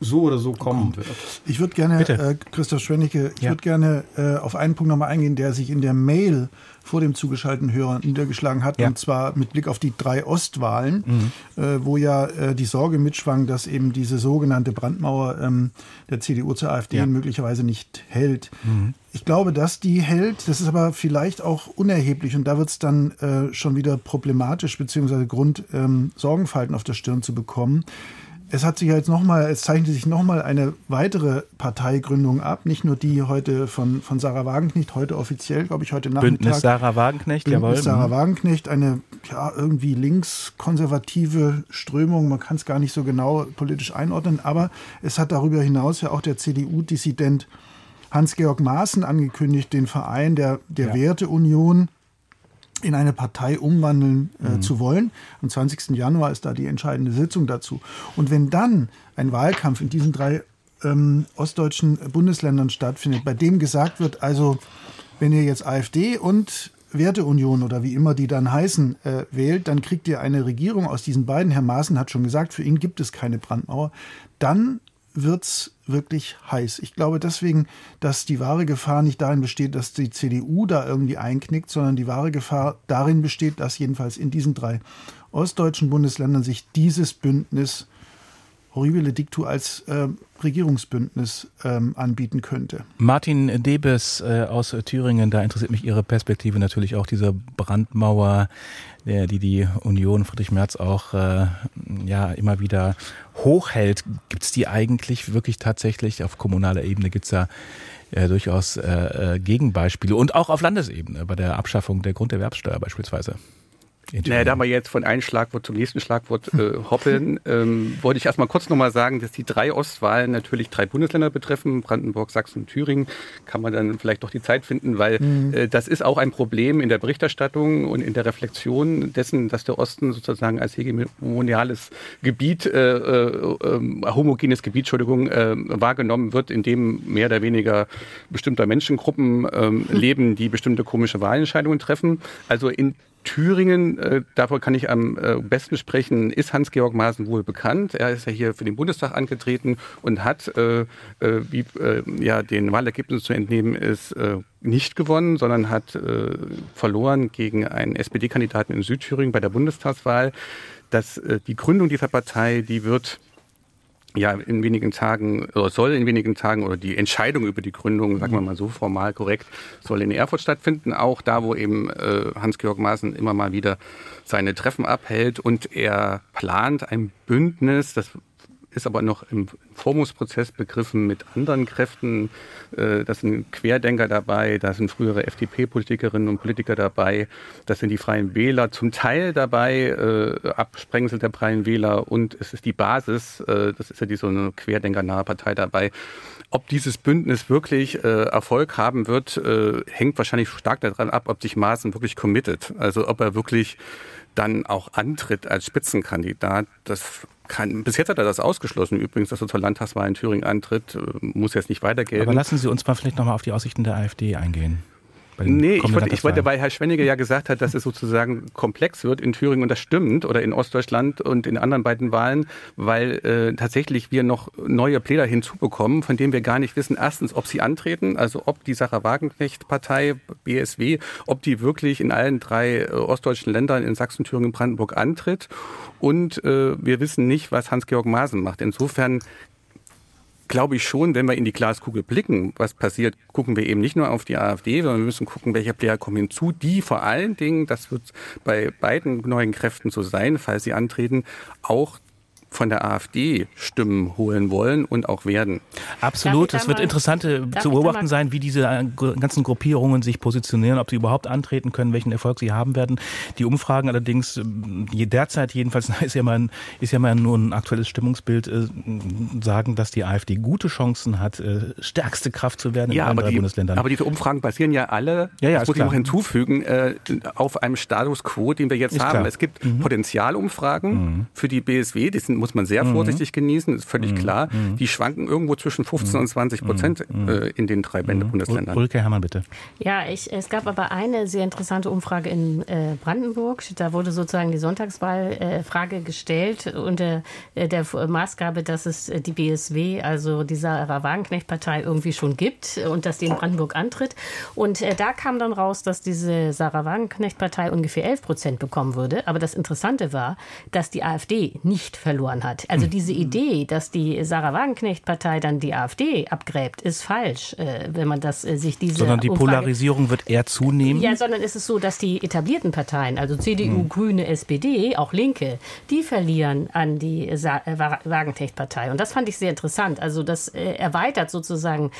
so oder so kommen wird. Ich würde gerne, äh, Christoph Schwennicke, ich ja. würde gerne äh, auf einen Punkt nochmal eingehen, der sich in der Mail vor dem zugeschalteten Hörer niedergeschlagen hat, ja. und zwar mit Blick auf die drei Ostwahlen, mhm. äh, wo ja äh, die Sorge mitschwang, dass eben diese sogenannte Brandmauer ähm, der CDU zur AfD ja. möglicherweise nicht hält. Mhm. Ich glaube, dass die hält, das ist aber vielleicht auch unerheblich und da wird es dann äh, schon wieder problematisch, beziehungsweise Grund, ähm, Sorgenfalten auf der Stirn zu bekommen es hat sich jetzt noch mal, es zeichnet sich nochmal eine weitere Parteigründung ab, nicht nur die heute von, von Sarah Wagenknecht, heute offiziell, glaube ich, heute Nachmittag. Bündnis Sarah Wagenknecht, Bündnis jawohl. Sarah mhm. Wagenknecht, eine ja, irgendwie linkskonservative Strömung, man kann es gar nicht so genau politisch einordnen, aber es hat darüber hinaus ja auch der CDU-Dissident Hans-Georg Maaßen angekündigt, den Verein der, der ja. Werteunion in eine Partei umwandeln äh, mhm. zu wollen. Am 20. Januar ist da die entscheidende Sitzung dazu. Und wenn dann ein Wahlkampf in diesen drei ähm, ostdeutschen Bundesländern stattfindet, bei dem gesagt wird, also wenn ihr jetzt AfD und Werteunion oder wie immer die dann heißen, äh, wählt, dann kriegt ihr eine Regierung aus diesen beiden. Herr Maaßen hat schon gesagt, für ihn gibt es keine Brandmauer. Dann wird's wirklich heiß. Ich glaube deswegen, dass die wahre Gefahr nicht darin besteht, dass die CDU da irgendwie einknickt, sondern die wahre Gefahr darin besteht, dass jedenfalls in diesen drei ostdeutschen Bundesländern sich dieses Bündnis horribile Dictu als äh, Regierungsbündnis ähm, anbieten könnte. Martin Debes äh, aus Thüringen, da interessiert mich Ihre Perspektive natürlich auch, diese Brandmauer, die die Union Friedrich Merz auch äh, ja immer wieder hochhält. Gibt es die eigentlich wirklich tatsächlich auf kommunaler Ebene? Gibt es da äh, durchaus äh, äh, Gegenbeispiele und auch auf Landesebene bei der Abschaffung der Grunderwerbssteuer beispielsweise? Naja, da wir jetzt von einem Schlagwort zum nächsten Schlagwort äh, (laughs) hoppeln, ähm, wollte ich erstmal kurz nochmal sagen, dass die drei Ostwahlen natürlich drei Bundesländer betreffen, Brandenburg, Sachsen und Thüringen. Kann man dann vielleicht doch die Zeit finden, weil mhm. äh, das ist auch ein Problem in der Berichterstattung und in der Reflexion dessen, dass der Osten sozusagen als hegemoniales Gebiet, äh, äh, homogenes Gebiet, Entschuldigung, äh, wahrgenommen wird, in dem mehr oder weniger bestimmter Menschengruppen ähm, (laughs) leben, die bestimmte komische Wahlentscheidungen treffen. Also in Thüringen, äh, davon kann ich am äh, besten sprechen, ist Hans-Georg Maaßen wohl bekannt. Er ist ja hier für den Bundestag angetreten und hat, äh, äh, wie äh, ja den Wahlergebnis zu entnehmen ist, äh, nicht gewonnen, sondern hat äh, verloren gegen einen SPD-Kandidaten in Südthüringen bei der Bundestagswahl. Dass äh, die Gründung dieser Partei, die wird ja in wenigen Tagen oder soll in wenigen Tagen oder die Entscheidung über die Gründung, sagen wir mal so formal korrekt, soll in Erfurt stattfinden. Auch da, wo eben äh, Hans-Georg Maaßen immer mal wieder seine Treffen abhält und er plant ein Bündnis, das ist aber noch im Formungsprozess begriffen mit anderen Kräften. Äh, da sind Querdenker dabei, da sind frühere FDP-Politikerinnen und Politiker dabei, da sind die Freien Wähler zum Teil dabei, äh, Absprengsel der Freien Wähler und es ist die Basis, äh, das ist ja die so eine querdenkernahe Partei dabei. Ob dieses Bündnis wirklich äh, Erfolg haben wird, hängt wahrscheinlich stark daran ab, ob sich Maaßen wirklich committet. Also ob er wirklich dann auch antritt als Spitzenkandidat. Das kann, bis jetzt hat er das ausgeschlossen, übrigens, dass er zur Landtagswahl in Thüringen antritt. Äh, muss jetzt nicht weitergehen. Aber lassen Sie uns mal vielleicht nochmal auf die Aussichten der AfD eingehen. Nee, ich wollte, ich wollte, weil Herr Schwenniger ja gesagt hat, dass es sozusagen komplex wird in Thüringen und das stimmt oder in Ostdeutschland und in anderen beiden Wahlen, weil äh, tatsächlich wir noch neue Pläne hinzubekommen, von denen wir gar nicht wissen, erstens, ob sie antreten, also ob die Sarah Wagenknecht-Partei, BSW, ob die wirklich in allen drei äh, ostdeutschen Ländern in Sachsen, Thüringen, Brandenburg antritt und äh, wir wissen nicht, was Hans-Georg Maaßen macht. Insofern glaube ich schon, wenn wir in die Glaskugel blicken, was passiert, gucken wir eben nicht nur auf die AfD, sondern wir müssen gucken, welche Player kommen hinzu, die vor allen Dingen, das wird bei beiden neuen Kräften so sein, falls sie antreten, auch von der AfD Stimmen holen wollen und auch werden. Absolut. Es wird interessant äh, zu beobachten sein, wie diese äh, ganzen Gruppierungen sich positionieren, ob sie überhaupt antreten können, welchen Erfolg sie haben werden. Die Umfragen allerdings, äh, derzeit jedenfalls, (laughs) ist ja mal, ist ja mal nur ein aktuelles Stimmungsbild, sagen, dass die AfD gute Chancen hat, stärkste Kraft zu werden ja, in die, Bundesländern. Aber diese Umfragen basieren ja alle, ja, ja, das muss ich noch hinzufügen, auf einem Status quo, den wir jetzt ist haben. Klar. Es gibt mhm. Potenzialumfragen mhm. für die BSW, die sind muss man sehr mhm. vorsichtig genießen, ist völlig mhm. klar. Mhm. Die schwanken irgendwo zwischen 15 und 20 Prozent äh, in den drei Bundesländern. Ulrike Herrmann, bitte. Ja, ich, es gab aber eine sehr interessante Umfrage in äh, Brandenburg. Da wurde sozusagen die Sonntagswahlfrage äh, gestellt unter äh, der Maßgabe, dass es die BSW, also die Sarah Wagenknecht-Partei, irgendwie schon gibt und dass die in Brandenburg antritt. Und äh, da kam dann raus, dass diese Sarah Wagenknecht-Partei ungefähr 11 Prozent bekommen würde. Aber das Interessante war, dass die AfD nicht verloren verloren hat. Also diese mhm. Idee, dass die Sarah Wagenknecht-Partei dann die AfD abgräbt, ist falsch, äh, wenn man das äh, sich diese. Sondern die Umfrage Polarisierung wird eher zunehmen. Ja, sondern ist es so, dass die etablierten Parteien, also CDU, mhm. Grüne, SPD, auch Linke, die verlieren an die äh, Wagenknecht-Partei. Und das fand ich sehr interessant. Also das erweitert sozusagen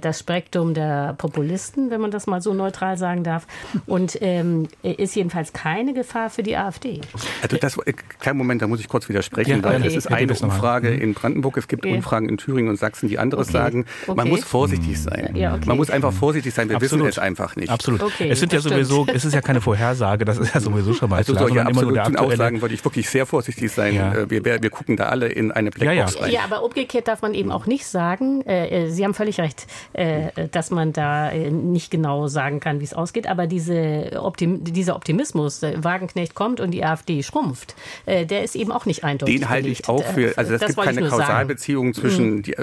das Spektrum der Populisten, wenn man das mal so neutral sagen darf. Und ähm, ist jedenfalls keine Gefahr für die AfD. Also das, kleinen Moment, da muss ich kurz widersprechen. Ja, es ist eine Umfrage in Brandenburg, es gibt okay. Umfragen in Thüringen und Sachsen, die anderes okay. sagen. Man okay. muss vorsichtig sein. Ja, man muss einfach vorsichtig sein. Wir Absolut. wissen es einfach nicht. Absolut. es sind ja sowieso, es ist ja keine Vorhersage, das ist ja sowieso schon mal also klar. solche absoluten Aussagen würde ich wirklich sehr vorsichtig sein. Ja. Äh, wir, wir, gucken da alle in eine Blackbox ja, rein. Ja, aber umgekehrt darf man eben auch nicht sagen, äh, Sie haben völlig recht, äh, dass man da äh, nicht genau sagen kann, wie es ausgeht, aber diese Optim dieser Optimismus, äh, Wagenknecht kommt und die AfD schrumpft, äh, der ist eben auch nicht eindeutig. Den halte ich auch für, also es gibt keine Kausalbeziehung zwischen mhm. die,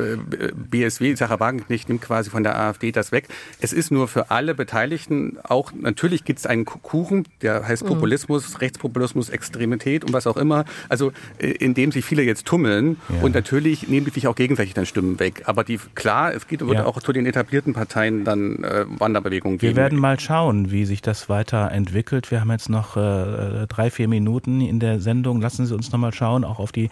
BSW, Sarah Wagenknecht nimmt quasi von der AfD das weg. Es ist nur für alle Beteiligten auch, natürlich gibt es einen Kuchen, der heißt mhm. Populismus, mhm. Rechtspopulismus, Extremität und was auch immer, also in dem sich viele jetzt tummeln ja. und natürlich nehmen die sich auch gegenseitig dann Stimmen weg. Aber die, klar, es geht ja. auch zu den etablierten Parteien dann äh, Wanderbewegungen geben. Wir werden mal schauen, wie sich das weiterentwickelt. Wir haben jetzt noch äh, drei, vier Minuten in der Sendung. Lassen Sie uns noch mal schauen, auch auf die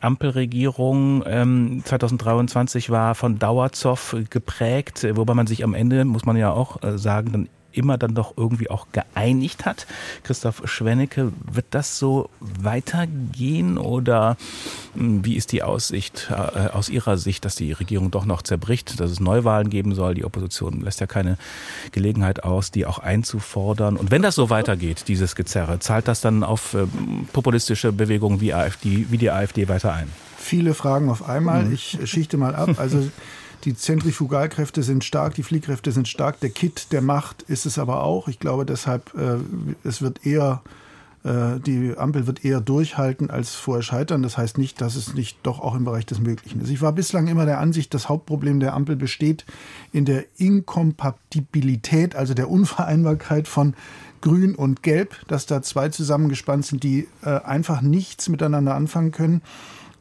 Ampelregierung. Ähm, 2023 war von Dauerzoff geprägt, wobei man sich am Ende, muss man ja auch äh, sagen, dann immer dann doch irgendwie auch geeinigt hat. Christoph Schwennecke, wird das so weitergehen oder hm, wie ist die Aussicht äh, aus Ihrer Sicht, dass die Regierung doch noch zerbricht, dass es Neuwahlen geben soll? Die Opposition lässt ja keine Gelegenheit aus, die auch einzufordern. Und wenn das so weitergeht, dieses Gezerre, zahlt das dann auf ähm, populistische Bewegungen wie, AfD, wie die AfD weiter ein? Viele Fragen auf einmal. Mhm. Ich schichte mal ab. Also (laughs) die Zentrifugalkräfte sind stark, die Fliehkräfte sind stark. Der Kit der Macht ist es aber auch. Ich glaube deshalb, äh, es wird eher äh, die Ampel wird eher durchhalten als vorher scheitern. Das heißt nicht, dass es nicht doch auch im Bereich des Möglichen ist. Ich war bislang immer der Ansicht, das Hauptproblem der Ampel besteht in der Inkompatibilität, also der Unvereinbarkeit von Grün und Gelb, dass da zwei zusammengespannt sind, die äh, einfach nichts miteinander anfangen können.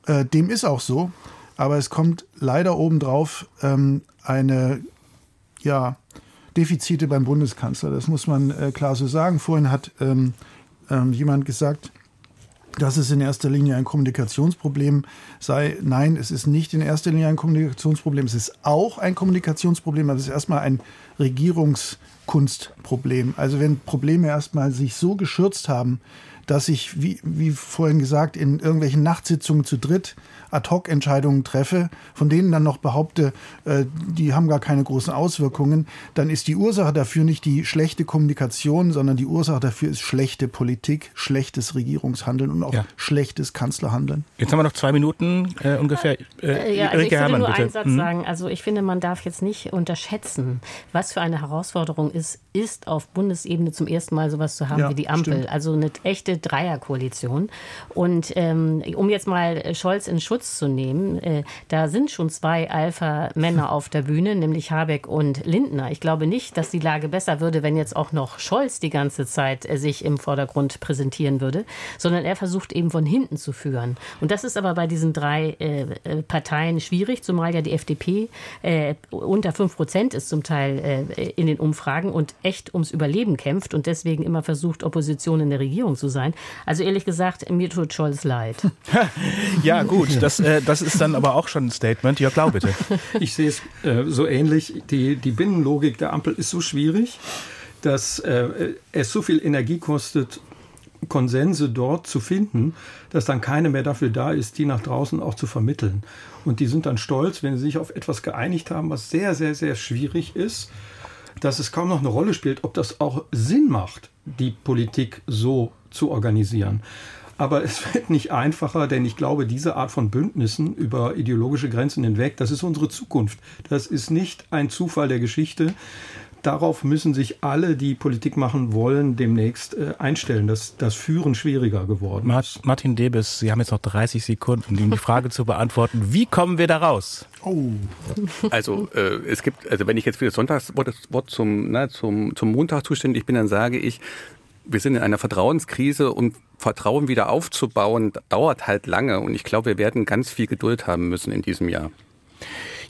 Äh, dem ist auch so. Aber es kommt leider obendrauf ähm, eine, ja, Defizite beim Bundeskanzler. Das muss man äh, klar so sagen. Vorhin hat ähm, ähm, jemand gesagt, dass es in erster Linie ein Kommunikationsproblem sei. Nein, es ist nicht in erster Linie ein Kommunikationsproblem. Es ist auch ein Kommunikationsproblem, aber es ist erstmal ein Regierungskunstproblem. Also wenn Probleme erstmal sich so geschürzt haben, dass ich, wie, wie vorhin gesagt, in irgendwelchen Nachtsitzungen zu dritt Ad-Hoc-Entscheidungen treffe, von denen dann noch behaupte, äh, die haben gar keine großen Auswirkungen, dann ist die Ursache dafür nicht die schlechte Kommunikation, sondern die Ursache dafür ist schlechte Politik, schlechtes Regierungshandeln und auch ja. schlechtes Kanzlerhandeln. Jetzt haben wir noch zwei Minuten äh, ungefähr. Äh, ja, also ich würde nur bitte. einen Satz mhm. sagen. Also ich finde, man darf jetzt nicht unterschätzen, was für eine Herausforderung ist, ist auf Bundesebene zum ersten Mal sowas zu haben ja, wie die Ampel. Stimmt. Also eine echte Dreierkoalition. Und ähm, um jetzt mal Scholz in Schutz Schutz zu nehmen. Äh, da sind schon zwei Alpha-Männer auf der Bühne, nämlich Habeck und Lindner. Ich glaube nicht, dass die Lage besser würde, wenn jetzt auch noch Scholz die ganze Zeit äh, sich im Vordergrund präsentieren würde, sondern er versucht eben von hinten zu führen. Und das ist aber bei diesen drei äh, Parteien schwierig, zumal ja die FDP unter 5 Prozent ist zum Teil in den Umfragen und echt ums Überleben kämpft und deswegen immer versucht, Opposition in der Regierung zu sein. Also ehrlich gesagt, mir tut Scholz leid. (laughs) ja, gut, das äh, das ist dann aber auch schon ein Statement. Ja, klar, bitte. (laughs) Ich sehe es äh, so ähnlich. Die, die Binnenlogik der Ampel ist so schwierig, dass äh, es so viel Energie kostet, Konsense dort zu finden, dass dann keine mehr dafür da ist, die nach draußen auch zu vermitteln. Und die sind dann stolz, wenn sie sich auf etwas geeinigt haben, was sehr, sehr, sehr schwierig ist, dass es kaum noch eine Rolle spielt, ob das auch Sinn macht, die Politik so zu organisieren. Aber es wird nicht einfacher, denn ich glaube, diese Art von Bündnissen über ideologische Grenzen hinweg, das ist unsere Zukunft. Das ist nicht ein Zufall der Geschichte. Darauf müssen sich alle, die Politik machen wollen, demnächst äh, einstellen. dass das Führen schwieriger geworden ist. Martin Debes, Sie haben jetzt noch 30 Sekunden, um die Frage zu beantworten. Wie kommen wir da raus? Oh. Also äh, es gibt, also wenn ich jetzt für das Sonntagswort zum, na, zum, zum Montag zuständig bin, dann sage ich, wir sind in einer Vertrauenskrise und Vertrauen wieder aufzubauen, dauert halt lange. Und ich glaube, wir werden ganz viel Geduld haben müssen in diesem Jahr.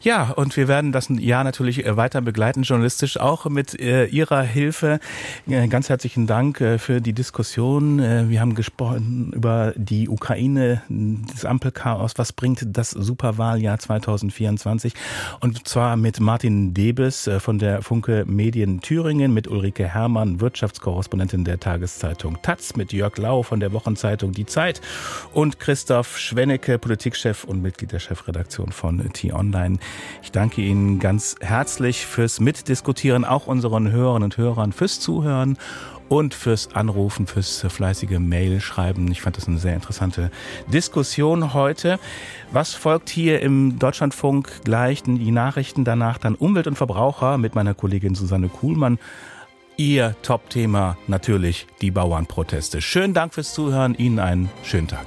Ja, und wir werden das Jahr natürlich äh, weiter begleiten, journalistisch auch mit äh, Ihrer Hilfe. Äh, ganz herzlichen Dank äh, für die Diskussion. Äh, wir haben gesprochen über die Ukraine, das Ampelchaos. Was bringt das Superwahljahr 2024? Und zwar mit Martin Debes äh, von der Funke Medien Thüringen, mit Ulrike Herrmann, Wirtschaftskorrespondentin der Tageszeitung Taz, mit Jörg Lau von der Wochenzeitung Die Zeit und Christoph Schwennecke, Politikchef und Mitglied der Chefredaktion von T-Online. Ich danke Ihnen ganz herzlich fürs Mitdiskutieren, auch unseren Hörern und Hörern fürs Zuhören und fürs Anrufen, fürs fleißige Mail schreiben. Ich fand das eine sehr interessante Diskussion heute. Was folgt hier im Deutschlandfunk gleich? Die Nachrichten danach dann Umwelt und Verbraucher mit meiner Kollegin Susanne Kuhlmann. Ihr Top-Thema natürlich die Bauernproteste. Schönen Dank fürs Zuhören. Ihnen einen schönen Tag.